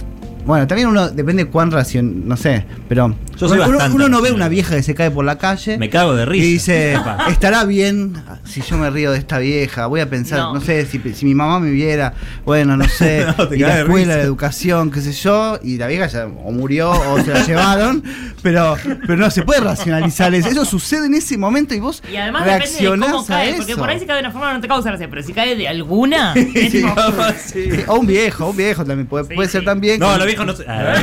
bueno, también uno depende cuán ración, no sé, pero Yo soy uno, uno- bastante uno no ve una vieja que se cae por la calle. Me cago de Y risa. dice, Capaz. estará bien si yo me río de esta vieja. Voy a pensar, no, No. sé, si, si mi mamá me viera, bueno, no sé, No, te y la escuela, risa. la educación, qué sé yo, y la vieja ya o murió o se la llevaron, pero, pero no se puede racionalizar eso. Eso sucede en ese momento y vos Y además depende de reaccionás cómo a cae, eso. porque por ahí si cae de una forma no te causa gracia, pero si cae de alguna, es Sí, sí. Sí, O un viejo, un viejo también puede, Sí, puede ser también. No, vie- viejos no se. Ah,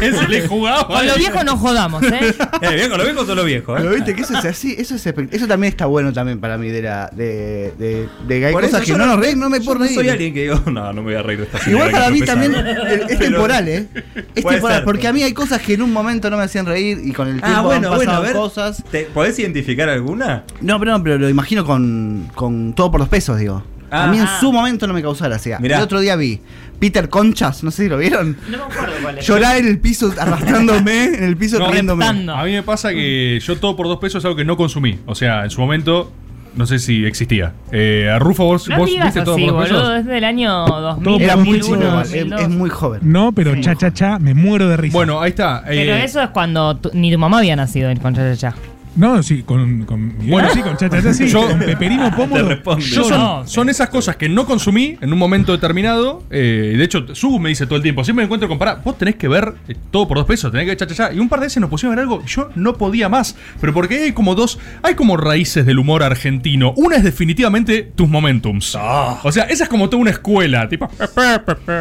no, le jugaba. Con los viejos no jodamos, ¿eh? Eh, viejo, los viejos son los viejos. Pero ¿eh? viste que eso es así, eso es eso también está bueno también para mí de la de, de, de que hay Por cosas eso que no nos reír, no me puedo reír. soy alguien que digo, no, no me voy a reír de esta Igual para mí tropeza". también es, es Pero- temporal, ¿eh? Es temporal, ser. porque a mí hay cosas que en un momento no me hacían reír y con el tiempo Ah, bueno, han bueno, a pasado ver. cosas. ¿Te- ¿Podés identificar alguna? No, pero no, pero lo imagino con, con todo por los pesos, digo. Ah. a mí en Ah. su momento no me causaba gracia. Mirá. El otro día vi Peter Conchas, no sé si lo vieron. No me acuerdo cuál es. Llorar en el piso, arrastrándome en el piso, No, riéndome. reptando. A mí me pasa que yo todo por dos pesos es algo que no consumí. O sea, en su momento, no sé si existía. Eh, a Rufo, vos, No vos digas viste todo así, por dos boludo, pesos. desde el año 2000. Era muy 2001, chico, es, 2002. es muy joven. No, pero cha cha cha, me muero de risa. Bueno, ahí está. Pero eh, eso es cuando tu- ni tu mamá había nacido con Cha Cha Cha. No, sí, con, con Miguel, Bueno. sí, con cha cha cha, sí. Yo- con Peperino Pómulo. Yo son, No, son esas cosas que no consumí en un momento determinado. eh, de hecho, Subu me dice todo el tiempo. Siempre me encuentro con pará. Vos tenés que ver eh, todo por dos pesos. Tenés que ver cha, cha, cha. Y un par de veces nos pusimos a ver algo. y Yo no podía más. Pero porque hay como dos. Hay como raíces del humor argentino. Una es definitivamente tus momentums. Ah. O sea, esa es como toda una escuela. Tipo.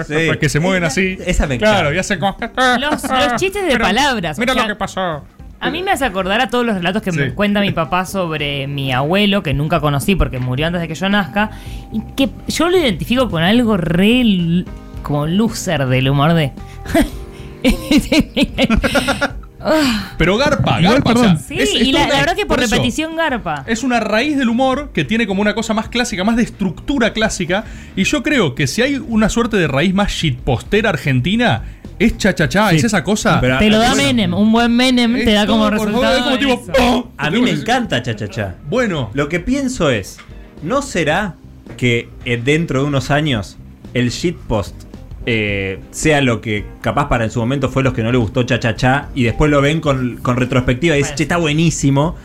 Sí. Que se mueven así. Esa me Claro, encanta. y hacen como. Los- los chistes de palabras, Mira o sea, lo que pasó. A mí me hace acordar a todos los relatos que me cuenta mi papá sobre mi abuelo, que nunca conocí porque murió antes de que yo nazca, y que yo lo identifico con algo re como loser del humor de. Pero garpa, Igual, garpa. o sea, perdón. sí, es- es y la, verdad que por, eso, repetición garpa. Es una raíz del humor que tiene como una cosa más clásica, más de estructura clásica. Y yo creo que si hay una suerte de raíz más shitpostera argentina, es cha-cha-cha, es esa cosa. Pero- Te lo da bueno, Menem, un buen Menem te da como favor, resultado. es como tipo, eso. ¡pum! A mí me encanta cha cha cha. Bueno, Lo que pienso es, ¿no será que eh, dentro de unos años el shitpost eh, sea lo que capaz para en su momento fue los que no le gustó cha cha cha y después lo ven con, con retrospectiva y dicen, che, está buenísimo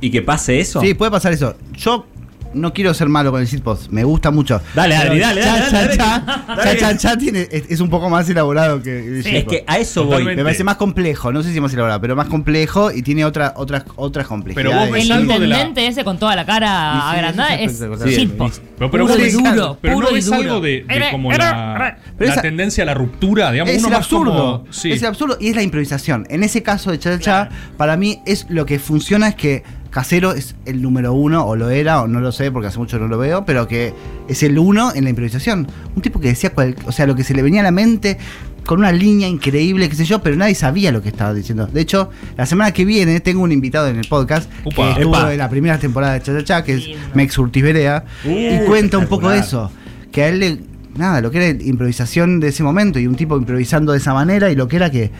y que pase eso? Sí, puede pasar eso. Yo no quiero ser malo con el shitpost, me gusta mucho. Dale, Adri, dale, cha, dale, cha, dale, cha, dale. cha, cha, cha tiene, es, es un poco más elaborado que el es que a eso Totalmente. Me parece más complejo, no sé si más elaborado, pero más complejo y tiene otra, otras, otras complejidades. Pero vos ves El algo de la- intendente ese con toda la cara Sí, sí, agrandada eso es es shitpost. Pero, pero puro y duro, pero puro no y ves duro. algo de, de como la, Pero la esa- tendencia a la ruptura, digamos, Es uno el más absurdo. como- sí. Es el absurdo y es la improvisación. En ese caso de Cha Cha Cha, para mí es lo que funciona es que Casero es el número uno, o lo era, o no lo sé porque hace mucho no lo veo, pero que es el uno en la improvisación. Un tipo que decía, cual- o sea, lo que se le venía a la mente con una línea increíble, qué sé yo, pero nadie sabía lo que estaba diciendo. De hecho, la semana que viene tengo un invitado en el podcast Upa. que estuvo Epa. en la primera temporada de Cha Cha Cha, que es. Mex Urtiz Berea, y Uh, cuenta un poco de eso. Que a él le. Nada, lo que era improvisación de ese momento y un tipo improvisando de esa manera y lo que era que.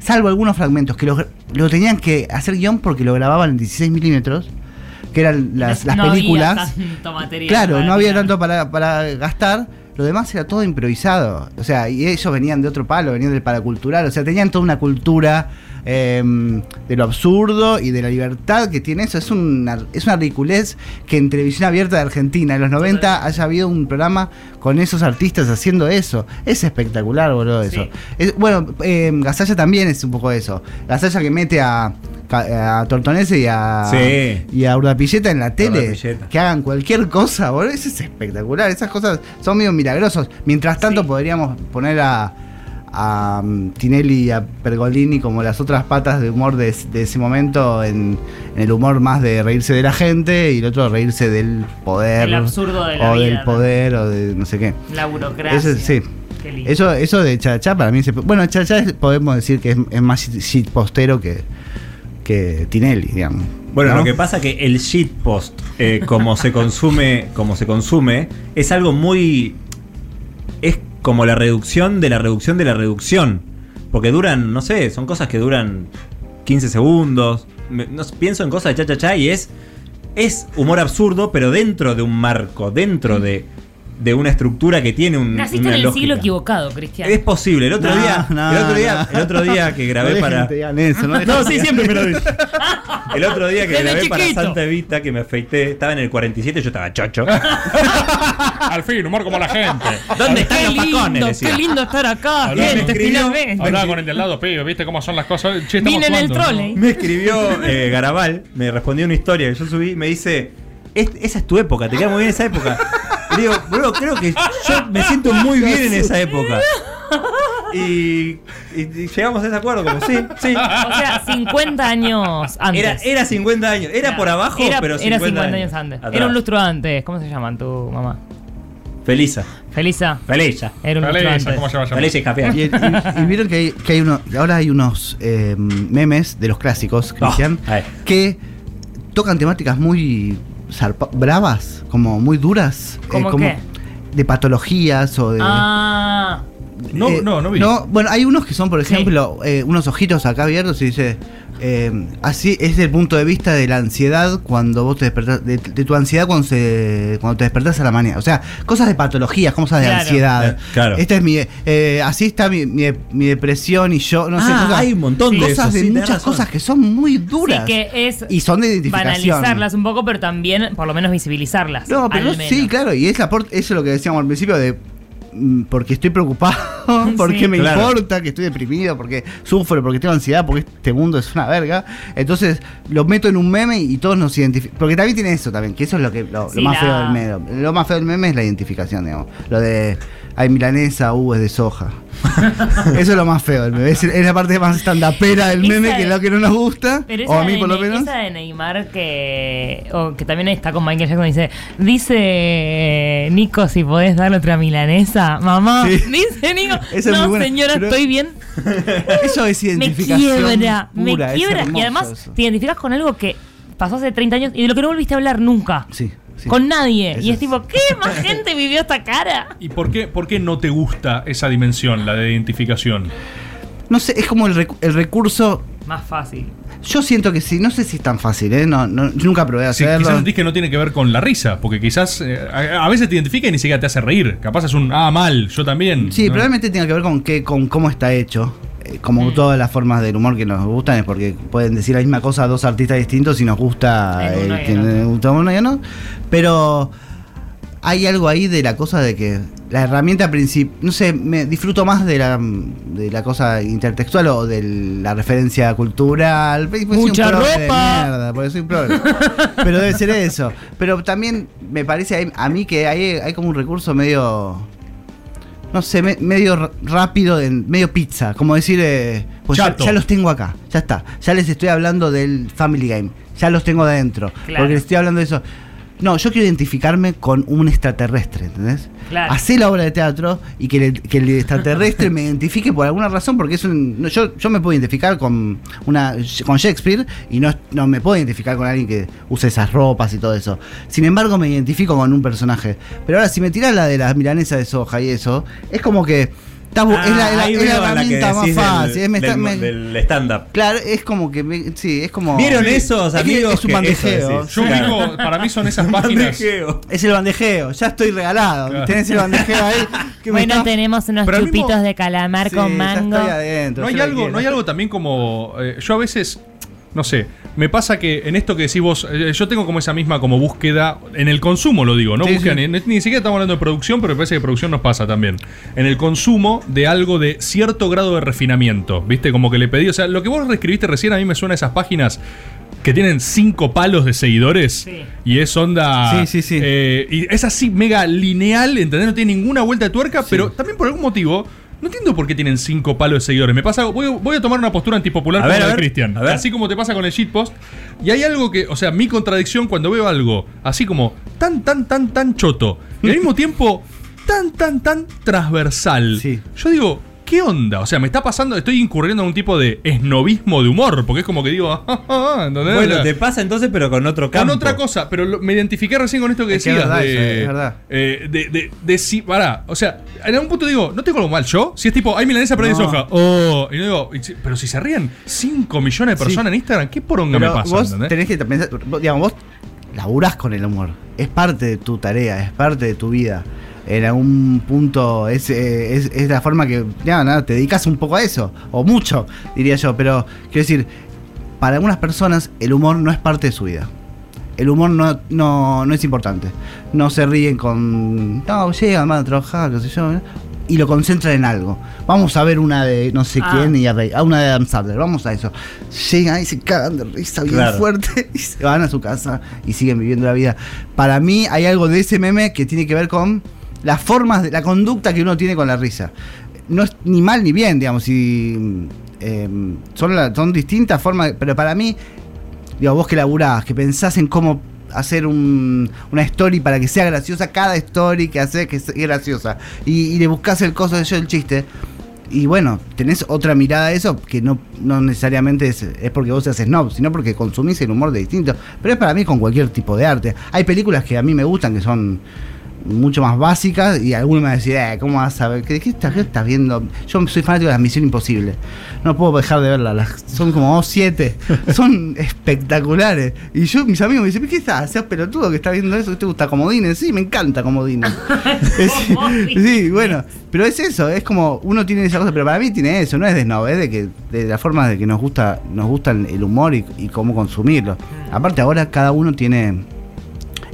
Salvo algunos fragmentos que lo, lo tenían que hacer guion porque lo grababan en 16 milímetros, que eran las, las No había películas. tanto material Claro, no había tanto para, para gastar. Lo demás era todo improvisado. O sea, y ellos venían de otro palo, venían del paracultural. O sea, tenían toda una cultura eh, de lo absurdo y de la libertad que tiene eso. Es una, es una ridiculez que en televisión abierta de Argentina en los 90 haya habido un programa con esos artistas haciendo eso. Es espectacular, boludo, eso. Sí. Es- bueno, eh, Gasalla también es un poco eso. Gasalla que mete a, a Tortonese y a, Sí. y a Urdapilleta en la tele. Urdapilleta. Que hagan cualquier cosa, boludo. Eso es espectacular. Esas cosas son medio milagrosos. Mientras tanto, Sí. podríamos poner a, a um, Tinelli y a Pergolini como las otras patas de humor de, de ese momento en, en el humor más de reírse de la gente y el otro reírse del poder. El absurdo de la o vida, del ¿no? poder o de no sé qué. La burocracia. Eso, sí. Qué lindo. Eso, eso de Chachá para mí se, Bueno, Chachá es- podemos decir que es, es más shitpostero que, que Tinelli, digamos. Bueno, ¿no? lo que pasa que el shitpost, eh, como se consume, como se consume, es algo muy. Como la reducción de la reducción de la reducción. Porque duran, no sé, son cosas que duran 15 segundos. Pienso en cosas de cha cha cha y es. Es humor absurdo, pero dentro de un marco, dentro de, de una estructura que tiene un. Naciste una en el lógica. siglo equivocado, Cristian. Es posible. El otro No, día, no, el otro día, no. el otro día que grabé para. eso, no sí, siempre me lo dicen. El otro día que Desde grabé para. Santa Evita, que me afeité, estaba en el 47 y yo estaba chocho. Al fin, humor como la gente. ¿Dónde están los facones? lindo, Decía. qué lindo estar acá, Hablaba- gente, finalmente. Hablaba con el de al lado, pibe, ¿viste cómo son las cosas? Che, Vine en el trole. Me escribió eh, Garabal, me respondió una historia que yo subí, me dice, "Es- esa es tu época, te queda muy bien esa época. Digo, bro, creo que yo me siento muy bien en esa época. Y, y- y llegamos a ese acuerdo, como sí, sí. O sea, 50 años antes. Era, era 50 años, era por abajo, Era- pero 50, era 50 años antes. atrás. Era un lustro antes. ¿Cómo se llaman tu mamá? Felisa. Felisa. Felisa. Era un lustro Felisa, antes. ¿cómo se? Felisa y campeón. Y, y- y vieron que hay, que hay uno, ahora hay unos eh, memes de los clásicos, Cristian, ay. que tocan temáticas muy bravas, como muy duras. eh, ¿Cómo como qué? De patologías o de. Ah. No, eh, no, no vi. bueno, hay unos que son, por Sí. ejemplo, eh, unos ojitos acá abiertos y dice. eh, así es el punto de vista de la ansiedad cuando vos te despertás, de, de tu ansiedad cuando se cuando te despertás a la mañana. O sea, cosas de patologías, cosas de Claro. ansiedad. Claro. Esta es mi, eh, así está mi, mi, mi depresión y yo, no sé, Ah, cosas, hay un montón de cosas eso, de sí, muchas razón. cosas que son muy Sí, duras. que es y son de identificación. banalizarlas un poco, pero también por lo menos visibilizarlas. No, pero al no- menos. sí, claro, y es la eso es lo que decíamos al principio de porque estoy preocupado, porque Sí. me Claro. importa, que estoy deprimido, porque sufro, porque tengo ansiedad, porque este mundo es una verga. Entonces lo meto en un meme y todos nos identifican. Porque también tiene eso también, que eso es lo que lo, más la- feo del meme. Lo más feo del meme es la identificación, digamos. Lo de hay milanesa, uh, es de soja. eso es lo más feo del meme. Es, la parte más estandapera del meme, que es lo que no nos gusta. Pero O a mí de, por lo menos. esa de Neymar que, o que también está con Michael Jackson dice, dice Nico si podés darle otra milanesa, mamá. Sí. Dice Nico, Esa no señora, pero- estoy bien. Eso es Me identificación. quiebra, me pura, es quiebra. Y además eso. te identificas con algo que pasó hace 30 años y de lo que no volviste a hablar nunca. Sí, sí. Con nadie. Eso y es, tipo, ¿qué más gente vivió esta cara? ¿Y por qué, por qué no te gusta esa dimensión, la de identificación? No sé, es como el, recu- el recurso. Más fácil. Yo siento que sí, no sé si es tan fácil, ¿eh? No, no, yo nunca probé a Sí, hacerlo. quizás sentís que no tiene que ver con la risa, porque quizás eh, a, a veces te identifica y ni siquiera te hace reír. Capaz es un, ah, mal, yo también. Sí, ¿no? probablemente tenga que ver con qué, con cómo está hecho. Como Mm. todas las formas del humor que nos gustan es porque pueden decir la misma cosa a dos artistas distintos y nos gusta En uno el y que en otro. nos gusta uno y a no. Pero hay algo ahí de la cosa de que la herramienta principal, no sé, me disfruto más de la, de la cosa intertextual o de la referencia cultural. Pues un Mucha de ropa. mierda, porque soy un progre. Pero debe ser eso. Pero también me parece a mí que hay, hay como un recurso medio no sé, me- medio r- rápido, de- medio pizza, como decir, eh, pues ya, los tengo acá, ya está, ya les estoy hablando del Family Game, ya los tengo adentro, Claro. porque les estoy hablando de eso. No, yo quiero identificarme con un extraterrestre, ¿entendés? Claro. Hacé la obra de teatro y que, el- que el extraterrestre me identifique por alguna razón, porque es un, no, yo, yo me puedo identificar con una con Shakespeare y no, no me puedo identificar con alguien que use esas ropas y todo eso. Sin embargo, me identifico con un personaje. Pero ahora, si me tiras la de las milanesas de soja y eso, es como que está es la, es la- Ah, es la herramienta más del- fácil. es me está- del, me- del stand-up. claro, es como que me- sí, es como. ¿Vieron Sí. esos Es amigos Es un bandejeo. Yo Claro. para mí son esas páginas. Bandejeo. Es el bandejeo, ya estoy regalado. Claro. Tenés el bandejeo ahí. que Bueno, está- tenemos unos Pero mismo- chupitos de calamar Sí, con ya mango. estoy adentro, No hay algo, no hay algo también como. eh, yo a veces. No sé, me pasa que en esto que decís vos, eh, yo tengo como esa misma como búsqueda, en el consumo lo digo, no Sí, búsqueda, sí. Ni, ni siquiera estamos hablando de producción, pero me parece que producción nos pasa también. En el consumo de algo de cierto grado de refinamiento, ¿viste? Como que le pedí, o sea, lo que vos escribiste recién a mí me suena a esas páginas que tienen cinco palos de seguidores Sí. y es onda... Sí, sí, sí. eh, y es así mega lineal, ¿entendés? No tiene ninguna vuelta de tuerca, pero también por algún motivo... No entiendo por qué tienen cinco palos de seguidores. Me pasa, voy, voy a tomar una postura antipopular A como ver, la de Cristian. Así como te pasa con el shitpost. Y hay algo que, o sea, mi contradicción cuando veo algo así como tan, tan, tan, tan choto. Y al mismo tiempo tan, tan, tan transversal. Sí. Yo digo, ¿qué onda? O sea, me está pasando, estoy incurriendo en un tipo de esnobismo de humor. Porque es como que digo, "Ah, ¿entendés? O Bueno, sea, te pasa entonces, pero con otro campo. con otra cosa, pero lo- me identifiqué recién con esto que Es que decías. es verdad de, eso, es verdad. eh, de, de, de si, pará, o sea, en algún punto digo, ¿no tengo algo mal yo? Si es tipo, hay milanesa pero hay de No. soja. Oh, y yo digo, y si- pero si se ríen 5 millones de personas en Instagram, ¿qué poronga Pero me pasa? vos ¿entendés? tenés que pensar, vos, digamos, vos laburás con el humor. Es parte de tu tarea, es parte de tu vida. En algún punto es, eh, es, es la forma que ya, nada, te dedicas un poco a eso, o mucho, diría yo. Pero quiero decir, para algunas personas el humor no es parte de su vida. El humor no, no, no es importante. No se ríen con. No, llegan, van a trabajar, qué sé yo. ¿eh? Y lo concentran en algo. Vamos a ver una de no sé Ah. quién y a, reír. a una de Adam Sandler. Vamos a eso. Llegan y se cagan de risa bien Claro. fuerte y se van a su casa y siguen viviendo la vida. Para mí hay algo de ese meme que tiene que ver con las formas, de la conducta que uno tiene con la risa. no es ni mal ni bien, digamos, y eh, son, son distintas formas, pero para mí, digo, vos que laburás, que pensás en cómo hacer un- una story para que sea graciosa, cada story que haces que sea graciosa, y, le buscás el coso de yo el chiste. Y bueno, tenés otra mirada a eso que no, no necesariamente es, es porque vos seas snob, sino porque consumís el humor de distinto. Pero es para mí con cualquier tipo de arte. Hay películas que a mí me gustan que son mucho más básicas y alguno me va a decir, eh, ¿cómo vas a ver? ¿Qué, qué estás, qué estás viendo? Yo soy fanático de las Misión Imposible. No puedo dejar de verlas. las- son como siete. son espectaculares. Y yo, mis amigos me dicen, ¿qué estás? ¿Seas pelotudo que estás viendo eso? ¿Qué te gusta Comodines? Sí, me encanta Comodines. Es- sí, bueno, pero es eso, es como uno tiene esa cosa, pero para mí tiene eso, no es de snob, es de que de la forma de que nos gusta nos gusta el humor y, y cómo consumirlo. Aparte ahora cada uno tiene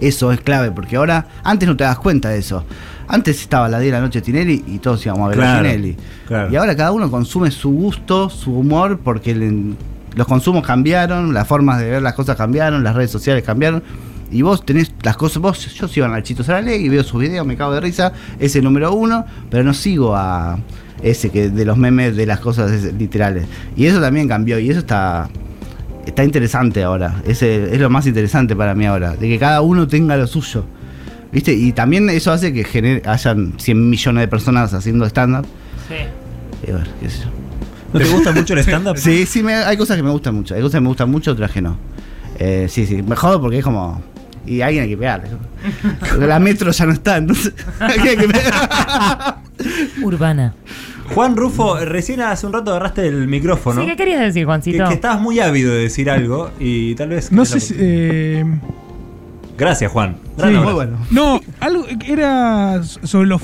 eso es clave, porque ahora antes no te das cuenta de eso. Antes estaba la 10 de la noche Tinelli y todos íbamos a ver Claro, a Tinelli. claro. Y ahora cada uno consume su gusto, su humor, porque le- los consumos cambiaron, las formas de ver las cosas cambiaron, las redes sociales cambiaron. Y vos tenés las cosas, vos, yo sigo a Nachito Saralé y veo sus videos, me cago de risa, es el número uno, pero no sigo a ese que de los memes de las cosas es- literales. Y eso también cambió, y eso está, está interesante ahora. Ese es lo más interesante para mí ahora, de que cada uno tenga lo suyo. ¿Viste? Y también eso hace que genere, hayan 100 millones de personas haciendo stand-up. Sí. Y bueno, qué sé yo. ¿No te gusta mucho el stand-up? Sí, sí, me- hay cosas que me gustan mucho. Hay cosas que me gustan mucho, otras que no. Eh, sí, sí, me jodo porque es como. Y alguien hay que pegarle. Porque la metro ya no está, entonces. alguien hay que pegar. Urbana. Juan Rufo, recién hace un rato agarraste el micrófono. Sí, ¿qué querías decir, que, Juancito? que estabas muy ávido de decir algo y tal vez. No sé si. eh, Gracias, Juan. Sí. Muy bueno. no, algo que era sobre los.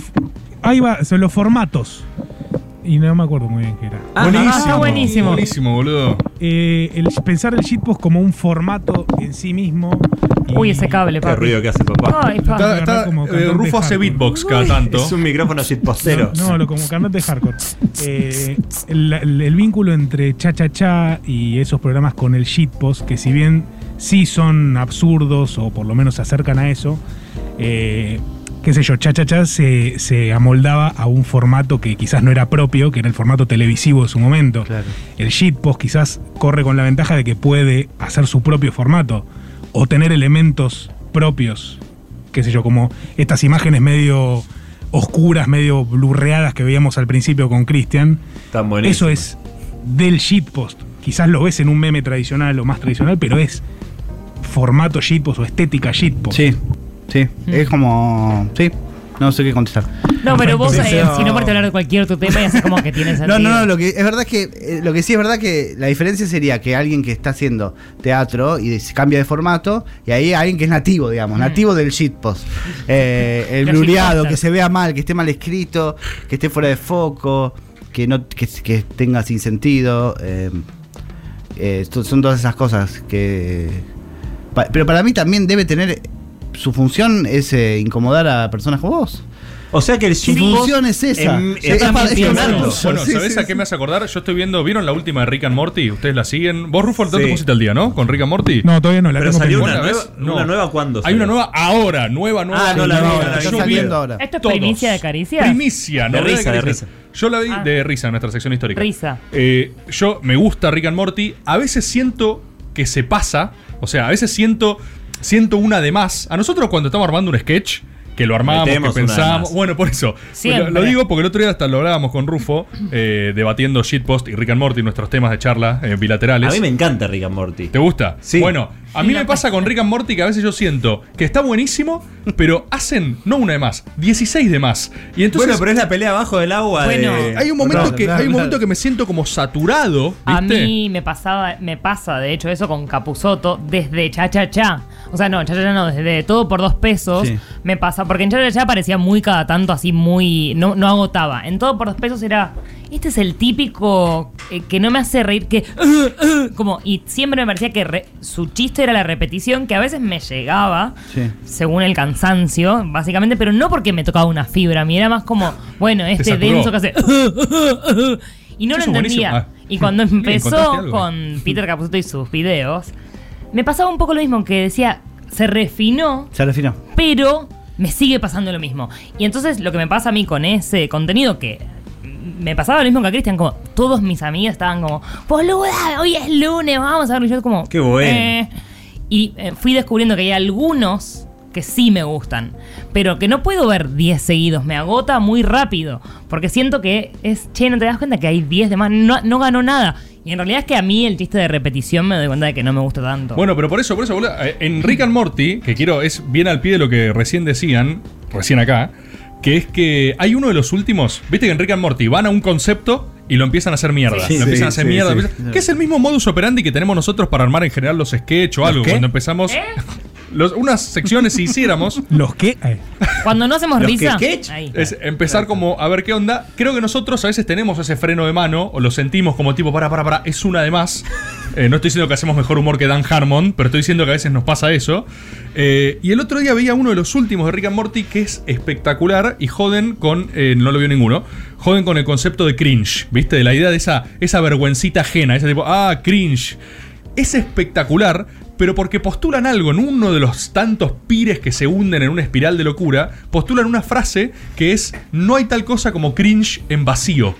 Ahí va, sobre los formatos. Y no me acuerdo muy bien qué era. Ah, ah, buenísimo. Buenísimo, boludo. Eh, el, pensar el shitpost como un formato en sí mismo. y- Uy, ese cable, Qué papi. ruido que hace papá. Ay. Está- está- como eh, Rufo hace beatbox cada tanto. Es un micrófono shitpostero. No, lo como cantante hardcore. Eh, el, el- el vínculo entre Cha Cha Cha y esos programas con el shitpost, que si bien sí son absurdos o por lo menos se acercan a eso, eh, qué sé yo, Cha Cha Cha se, se amoldaba a un formato que quizás no era propio, que era el formato televisivo de su momento. Claro. El shitpost quizás corre con la ventaja de que puede hacer su propio formato o tener elementos propios, qué sé yo, como estas imágenes medio oscuras, medio blurreadas que veíamos al principio con Christian. Tan buenísimo. Eso es del shitpost. Quizás lo ves en un meme tradicional o más tradicional, pero es formato shitpost o estética shitpost. Sí, sí. Es como. Sí, no sé qué contestar. No, pero vos, Sí, eh, no. si no parte hablar de cualquier otro tema y así como que tiene sentido. No, no, no, lo que es verdad es que eh, lo que sí es verdad que la diferencia sería que alguien que está haciendo teatro y se cambia de formato y ahí alguien que es nativo, digamos, nativo del shitpost. Eh, el blureado, que se vea mal, que esté mal escrito, que esté fuera de foco, que no que, que tenga sin sentido. eh, eh, son todas esas cosas que pa- pero para mí también debe tener su función es eh, incomodar a personas como vos. O sea que el Su función es esa. em- Sí, está es para- es funcionando. para- Bueno, Sí, ¿sabés sí, a sí. qué me hace acordar? Yo estoy viendo, ¿vieron la última de Rick and Morty? ¿Ustedes la siguen? ¿Vos, Rufo, no te pusiste al día, no? Con Rick and Morty. No, todavía no, la Pero tengo salió una ¿Buena nueva, vez? una No. nueva cuándo Hay una nueva ahora, nueva, nueva. Ah, no la vi, no, no la vi. Yo vi saliendo ahora. ¿Esto es primicia de caricias? Primicia, no De risa, de risa. Yo la vi Ah. de risa en nuestra sección histórica. Risa. Eh, yo me gusta Rick and Morty. A veces siento que se pasa. O sea, a veces siento, siento una de más. A nosotros cuando estamos armando un sketch, que lo armamos, Metemos que más. Bueno, por eso. Lo digo porque el otro día hasta lo hablábamos con Rufo, eh, debatiendo shitpost y Rick and Morty, nuestros temas de charla eh, bilaterales. A mí me encanta Rick and Morty. ¿Te gusta? Sí. Bueno, a mí me pasa con Rick and Morty que a veces yo siento que está buenísimo, pero hacen no una de más, 16 de más. Y entonces bueno, pero es la pelea abajo del agua. Bueno, de- hay un momento Claro, que claro, hay un claro. momento que me siento como saturado, A mí me pasaba, me pasa de hecho eso con Capuzoto desde Cha Cha Cha. O sea, no, Cha Cha Cha no, desde todo por dos pesos Sí. me pasa. Porque en Cha Cha Cha parecía muy cada tanto así, muy. No, no agotaba. En todo por dos pesos era. Este es el típico eh, que no me hace reír, que. como, y siempre me parecía que re- su chiste era la repetición, que a veces me llegaba, Sí. según el cansancio, básicamente, pero no porque me tocaba una fibra. A mí era más como, bueno, este denso que hace. y no lo Eso entendía. Ah. Y cuando empezó con Peter Capuzotto y sus videos, me pasaba un poco lo mismo, que decía, se refinó, Se refinó. pero me sigue pasando lo mismo. Y entonces lo que me pasa a mí con ese contenido que me pasaba lo mismo que a Cristian, como todos mis amigas estaban como, boluda, hoy es lunes, vamos a ver. Y yo como, Qué bueno. "Eh". Y eh, fui descubriendo que hay algunos que sí me gustan, pero que no puedo ver 10 seguidos, me agota muy rápido, porque siento que es, che, no te das cuenta que hay 10 de más, no, no ganó nada. Y en realidad es que a mí el chiste de repetición me doy cuenta de que no me gusta tanto. Bueno, pero por eso, por eso, boludo, eh, en Rick and Morty, que quiero, es bien al pie de lo que recién decían, recién acá, que es que hay uno de los últimos, viste que en Rick and Morty van a un concepto y lo empiezan a hacer mierda. Sí, lo empiezan a hacer sí, mierda. sí. empiezan- Que es el mismo modus operandi que tenemos nosotros para armar en general los sketch o algo. qué? Cuando empezamos. ¿Eh? Los- unas secciones si hiciéramos. Los que. eh, Cuando no hacemos Los risa, que- ¿qué? ahí. Es empezar como a ver qué onda. Creo que nosotros a veces tenemos ese freno de mano o lo sentimos como tipo, para, para, para, es una de más. Eh, no estoy diciendo que hacemos mejor humor que Dan Harmon, pero estoy diciendo que a veces nos pasa eso. Eh, y el otro día veía uno de los últimos de Rick and Morty que es espectacular y joden con, eh, no lo vio ninguno, joden con el concepto de cringe, ¿viste? De la idea de esa, esa vergüencita ajena, ese tipo, ah, cringe. Es espectacular, pero porque postulan algo en uno de los tantos pires que se hunden en una espiral de locura, postulan una frase que es, no hay tal cosa como cringe en vacío.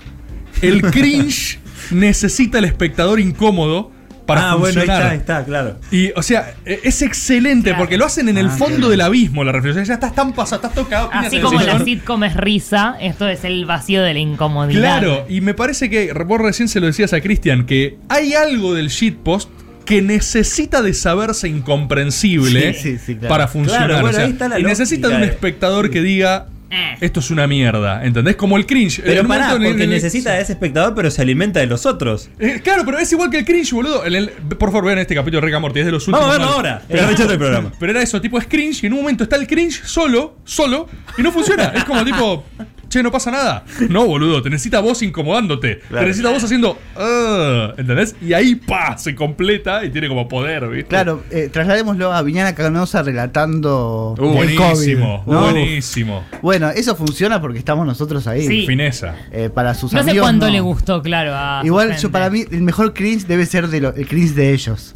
El cringe necesita el espectador incómodo para ah, bueno, ahí funcionar. está, ahí está, claro. Y, o sea, e- es excelente Claro. porque lo hacen en el Ah, fondo claro. del abismo la reflexión. Ya estás tan pasado, estás tocado. Así como la sitcom es risa, esto es el vacío de la incomodidad. Claro, y me parece que vos recién se lo decías a Cristian, que hay algo del shitpost que necesita de saberse incomprensible Sí, sí, sí, claro. para funcionar. Claro, bueno, o sea, ahí está la y necesita de un espectador que diga, Eh. esto es una mierda, ¿entendés? Como el cringe. Pero un pará, el- porque el- necesita de ese espectador, pero se alimenta de los otros. Eh, claro, pero es igual que el cringe, boludo. El- por favor, vean este capítulo de Rick and Morty, es de los últimos. Vamos a verlo mal. ahora. Pero el programa. Pero era eso, tipo es cringe y en un momento está el cringe solo, solo, y no funciona. Es como tipo, che, no pasa nada. No, boludo, te necesita vos incomodándote. Claro. Te necesita vos haciendo, "Ah", ¿entendés? Y ahí, pa, se completa y tiene como poder, ¿viste? Claro, eh, trasladémoslo a Viñana Canosa relatando Uh, el buenísimo, COVID, ¿no? buenísimo. Bueno, eso funciona porque estamos nosotros ahí. Sí. Fineza. Eh, para sus No sé amigos. cuánto no. le gustó, claro. a Igual yo para mí el mejor cringe debe ser de lo- el cringe de ellos.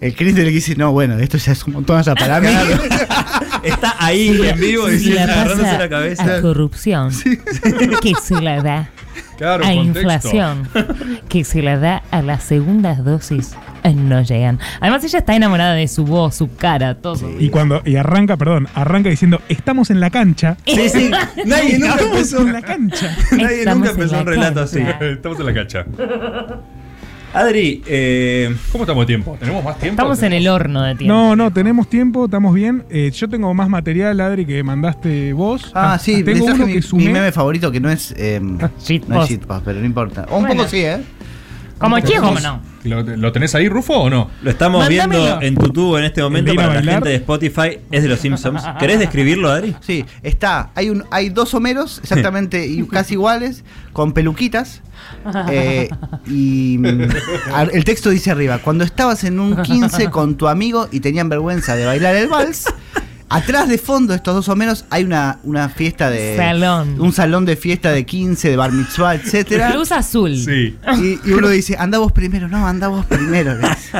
El del que dice, no, bueno, esto ya es un montón hasta para mí. Está ahí en vivo diciendo, la agarrándose la cabeza. a corrupción, que se la da Claro, a contexto. inflación, que se la da a las segundas dosis, eh, no llegan. Además ella está enamorada de su voz, su cara, todo. Y cuando. Y arranca, perdón, arranca diciendo, estamos en la cancha. Sí, sí. Nadie nunca empezó. en la cancha. Nadie Estamos nunca empezó un relato así. cancha. Estamos en la cancha. Adri, eh, ¿Cómo estamos de tiempo? ¿Tenemos más tiempo? Estamos en el horno de tiempo. No, no, tenemos tiempo, estamos bien. Eh, yo tengo más material, Adri, que mandaste vos. Ah, sí, les tengo uno mi, que mi sumé. meme favorito que no es. Eh, Shitpost. no es shitpost, pero no importa. O un Bueno. poco sí, ¿eh? Como chico, como no. ¿Lo, lo tenés ahí, Rufo, o no? lo estamos Mándamelo. viendo en tu tubo en este momento ¿El de ir a para la gente de Spotify. Es de los Simpsons. ¿Querés describirlo, Adri? Sí, está. Hay un, hay dos Homeros exactamente y casi iguales, con peluquitas. Eh, y mm, el texto dice arriba: Cuando estabas en un 15 con tu amigo y tenían vergüenza de bailar el vals, atrás de fondo de estos dos Homeros hay una, una fiesta de. Salón. Un salón de fiesta de 15, de bar mitzvah, etcétera. Luz azul. Sí. Y, y uno dice, anda vos primero, no, anda vos primero. le dice.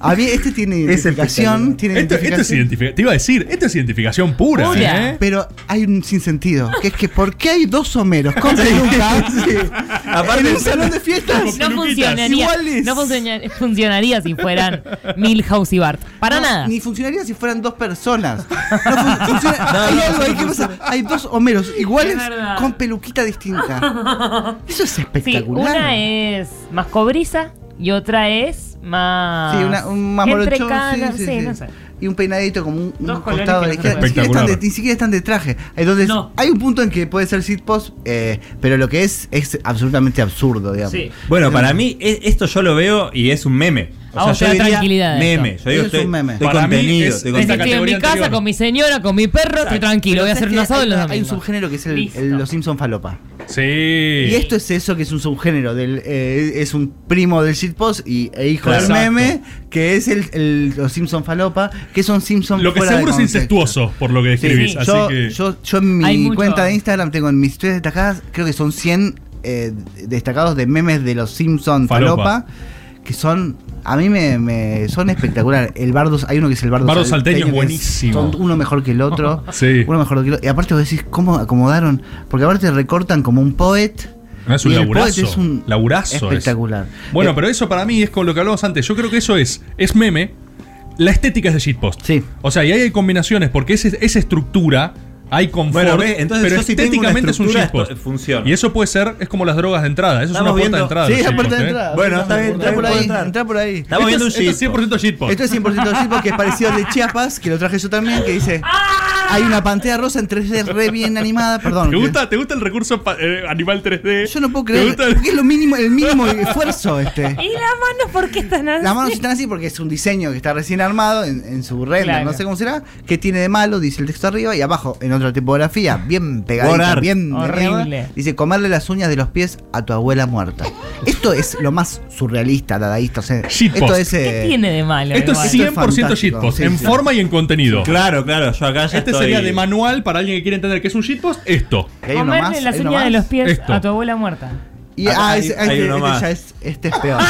A mí este tiene identificación, tiene Esto, esto es identificación. identificación. Te iba a decir, esto es identificación pura. Pura. ¿eh? Pero hay un sinsentido, que es que ¿por qué hay dos Homeros con peluca Aparte en un salón de fiestas? No funcionaría, iguales. no funcionaría, funcionaría si fueran Milhouse y Bart. Para No, nada. Ni funcionaría si fueran dos personas. No fun- funciona- hay algo ahí que pasa. Hay dos Homeros iguales con peluquita distinta. Eso es Sí, espectacular. una es más cobriza y otra es más. Sí, una, un más Entre morochón, cada- sí, sí, sí, sí. no sé. Y un peinadito como un, un costado que de izquierda. Ni siquiera, están de, Espectacular. ni siquiera están de traje. Entonces, No. hay un punto en que puede ser sitpost, eh, pero lo que es es absolutamente absurdo, digamos. Sí. Bueno, para mí e- esto yo lo veo y es un meme. A vos te da tranquilidad de meme. Yo digo, Eso es estoy, un meme. estoy Para mí contenido. es- estoy Estoy en mi categoría casa anterior. con mi señora, con mi perro, estoy tranquilo, voy a hacer un asado en los hay, hay un domingos. subgénero que es el, Listo. el- los Simpson falopa. Sí. Y esto es eso que es un subgénero del eh, es un primo del shitpost y e hijo del meme que es el, el- los Simpson falopa que son Simpson Lo que fuera de seguro es contexto. incestuoso, por lo que describís. Sí. Así yo, que. yo, yo en Hay mi mucho- cuenta de Instagram tengo en mis historias destacadas, creo que son 100 eh, destacados de memes de los Simpson Falopa. Falopa, que son, a mí me, me- son espectaculares. El bardo, hay uno que es el bardo, Bardo salteño es buenísimo. Son uno mejor que el otro. Sí. Uno mejor que el otro. Y aparte vos decís, ¿cómo acomodaron? Porque aparte recortan como un poet. No, es un laburazo. Es un laburazo. es. espectacular. Bueno, Eh, pero eso para mí es con lo que hablábamos antes. Yo creo que eso es, es meme. La estética es de shitpost. Sí. O sea, y ahí hay combinaciones, porque ese- esa estructura hay confort, Bueno, entonces pero yo si tengo una estéticamente es un shitpost. esto funciona. Y eso puede ser, es como las drogas de entrada. Eso Estamos es una puerta viendo- de entrada. Sí, del la puerta shitpost, de ¿eh? entrada. Bueno, está bien, Entra por ahí, entra por ahí. Estamos viendo un es- esto es shitpost. 100% shitpost. Esto es 100% shitpost que es parecido al de Chiapas, que lo traje yo también, que dice hay una pantalla rosa en 3D re bien animada, perdón. ¿Te gusta, ¿Te gusta el recurso eh, animal 3D? Yo no puedo ¿Te creer, gusta el- porque es lo mínimo, el mínimo esfuerzo este. ¿Y las manos por qué están así? Las manos están así porque es un diseño que está recién armado en, en su render, Claro. no sé cómo será. ¿Qué tiene de malo? Dice el texto arriba y abajo, en otra tipografía, bien pegadita, Borar. bien Horrible. mierda, dice comerle las uñas de los pies a tu abuela muerta. Esto es lo más surrealista, dadaísta. O sea, esto es. ¿Qué eh, tiene de malo? Esto es igual? 100% fantástico, shitpost, sí, en sí. forma y en contenido. Claro, claro, yo acá ya Este estoy- sería de manual para alguien que quiere entender qué es un shitpost. Esto. que hay uno Comerle más, las hay uno uñas de más. los pies Esto. a tu abuela muerta. Y, Acá ah, hay- ese- hay este, uno este más. ya es, este es peor.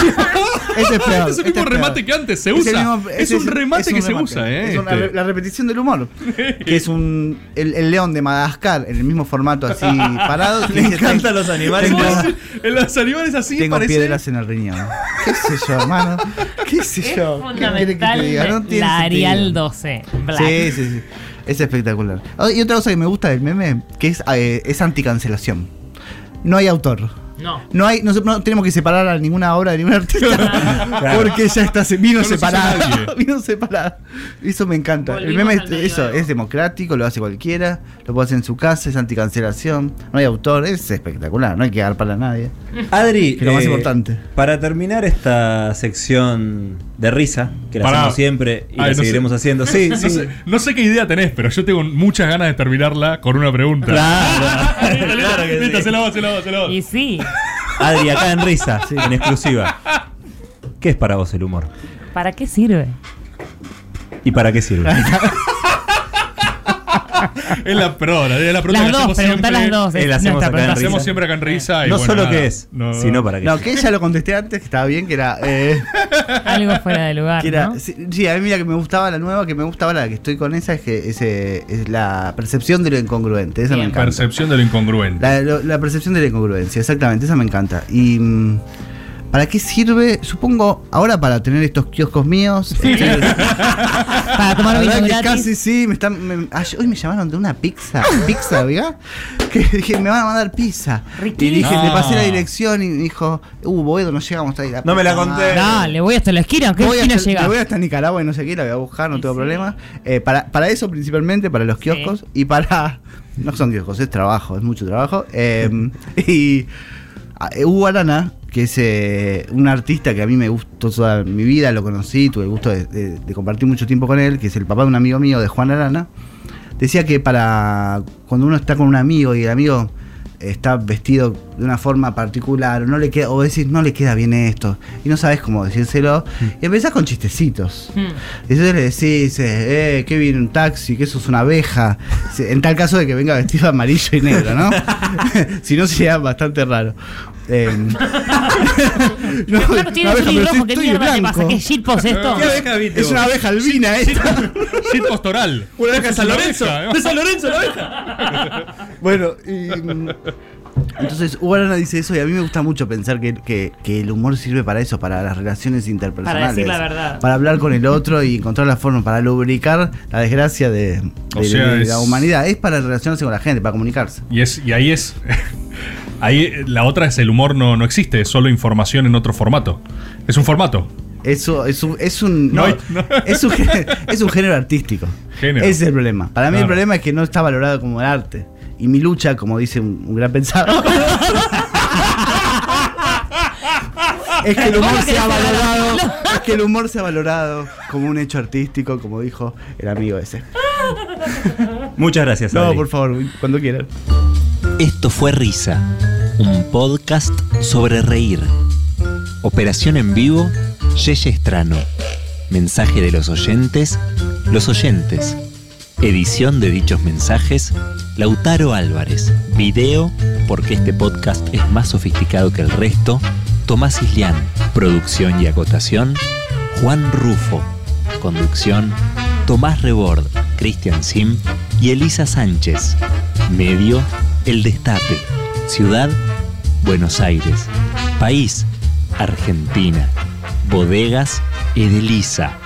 este es peor. es el este mismo peor. remate que antes, se Es el usa. mismo- es ese un remate es un que se remate. usa, ¿eh? Es una Este. la repetición del humor. que es un. El, el león de Madagascar, en el mismo formato así parado. que Me dice, encantan los animales. Tengo- En los animales así Tengo parece. piedras en el riñón. ¿Qué sé yo, hermano? ¿Qué sé Es yo? ¿Qué quiere que te fundamental diga? No tiene la Arial sentido. 12. Black. Sí, sí, sí. Es espectacular. Ah, Y otra cosa que me gusta del meme, que es, eh, es anticancelación. No hay autor. No. No hay, no, no tenemos que separar a ninguna obra de ningún artista porque ya está se- vino No separado. nadie. vino separado. Eso me encanta. Volvimos el meme es, medioevo. eso, es democrático, lo hace cualquiera, lo puede hacer en su casa, es anticancelación, no hay autor, es espectacular, no hay que dar para nadie. Adri, Que lo más eh, importante. Para terminar esta sección de risa, que la Pará. hacemos siempre y Ay, la no seguiremos sé. haciendo. Sí, no, sí. sé, no sé qué idea tenés, pero yo tengo muchas ganas de terminarla con una pregunta. Claro, claro que Listo, sí. se la va, se la va, se la va. Y sí. Adri, acá en risa, en exclusiva. ¿Qué es para vos el humor? ¿Para qué sirve? ¿Y para qué sirve? Es la, perdón, es la pregunta Las que dos, siempre. las dos. Eh, es la hacemos acá en hacemos Risa. siempre acá en risa. y no bueno, solo nada, qué es, no- sino para qué. No, que ya lo contesté antes, que estaba bien, que era. eh, Algo fuera de lugar. que era ¿no? sí, sí, a mí mira que me gustaba la nueva, que me gustaba la que estoy con esa, es que es, eh, es la percepción de lo incongruente. Esa me encanta. Percepción de lo incongruente. La, lo- la percepción de la incongruencia, exactamente, esa me encanta. Y. mm, ¿Para qué sirve? Supongo, ahora para tener estos kioscos míos. este, Para tomar la vino gratis. casi sí, me están. me- ay, hoy me llamaron de una pizza. Pizza, ¿verdad? Que dije, me van a mandar pizza. Y Riquísimo. dije, le pasé la No. dirección y dijo, uh, Boedo, no llegamos hasta ahí. No me la conté. madre. Dale, voy hasta la esquina. ¿Qué Voy esquina hasta, llega? me voy hasta Nicaragua y no sé qué, la voy a buscar, no Y tengo sí. problema. Eh, para, para eso principalmente, para los Sí. kioscos y para... No son kioscos, es trabajo, es mucho trabajo. Eh, y ah, eh, Hugo Arana, que es eh, un artista que a mí me gustó toda mi vida, lo conocí, tuve el gusto de, de- de compartir mucho tiempo con él, que es el papá de un amigo mío, de Juan Arana, decía que para cuando uno está con un amigo y el amigo está vestido de una forma particular, o no le queda, o decís, no le queda bien esto, y no sabes cómo decírselo, y empezás con chistecitos. Hmm. Y entonces le decís, eh, que viene un taxi, que eso es una abeja. En tal caso de que venga vestido amarillo y negro, ¿no? si no sería bastante raro. Eh, no, Claro, tiene y pero rojo. ¿Qué mierda te pasa? ¿Qué shitpost esto? ¿Qué abeja viste Es una abeja albina esta. Shit postoral. Una abeja de San Es Lorenzo. abeja. De San Lorenzo, la abeja. Bueno, y, mm, entonces Hugo Arana dice eso y a mí me gusta mucho pensar que, que- que el humor sirve para eso, para las relaciones interpersonales. decir la verdad. Para hablar con el otro y encontrar la forma, para lubricar la desgracia de, O de- sea, de es- la humanidad. Es para relacionarse con la gente, para comunicarse. Y, es, y ahí es. Ahí la otra es el humor no, no existe, es solo información en otro formato. Es un formato. Eso es un, es un, No no, hay- no. es un, es un género artístico. Género. Ese es el problema. Para mí el problema es que no está valorado como el arte. Y mi lucha, como dice un, un gran pensador, es que el humor ¿Cómo querés sea ser valorado, es que el humor sea valorado como un hecho artístico, como dijo el amigo ese. Muchas gracias, No, Adri. por favor, cuando quieran. Esto fue Risa, un podcast sobre reír. Operación en vivo, Yeye Estrano. Mensaje de los oyentes, los oyentes. Edición de dichos mensajes, Lautaro Álvarez. Video, porque este podcast es más sofisticado que el resto, Tomás Islián. Producción y acotación, Juan Rufo. Conducción, Tomás Rebord, Cristian Sim y Elisa Sánchez. Medio, El Destape. Ciudad, Buenos Aires. País, Argentina. Bodegas Edelisa.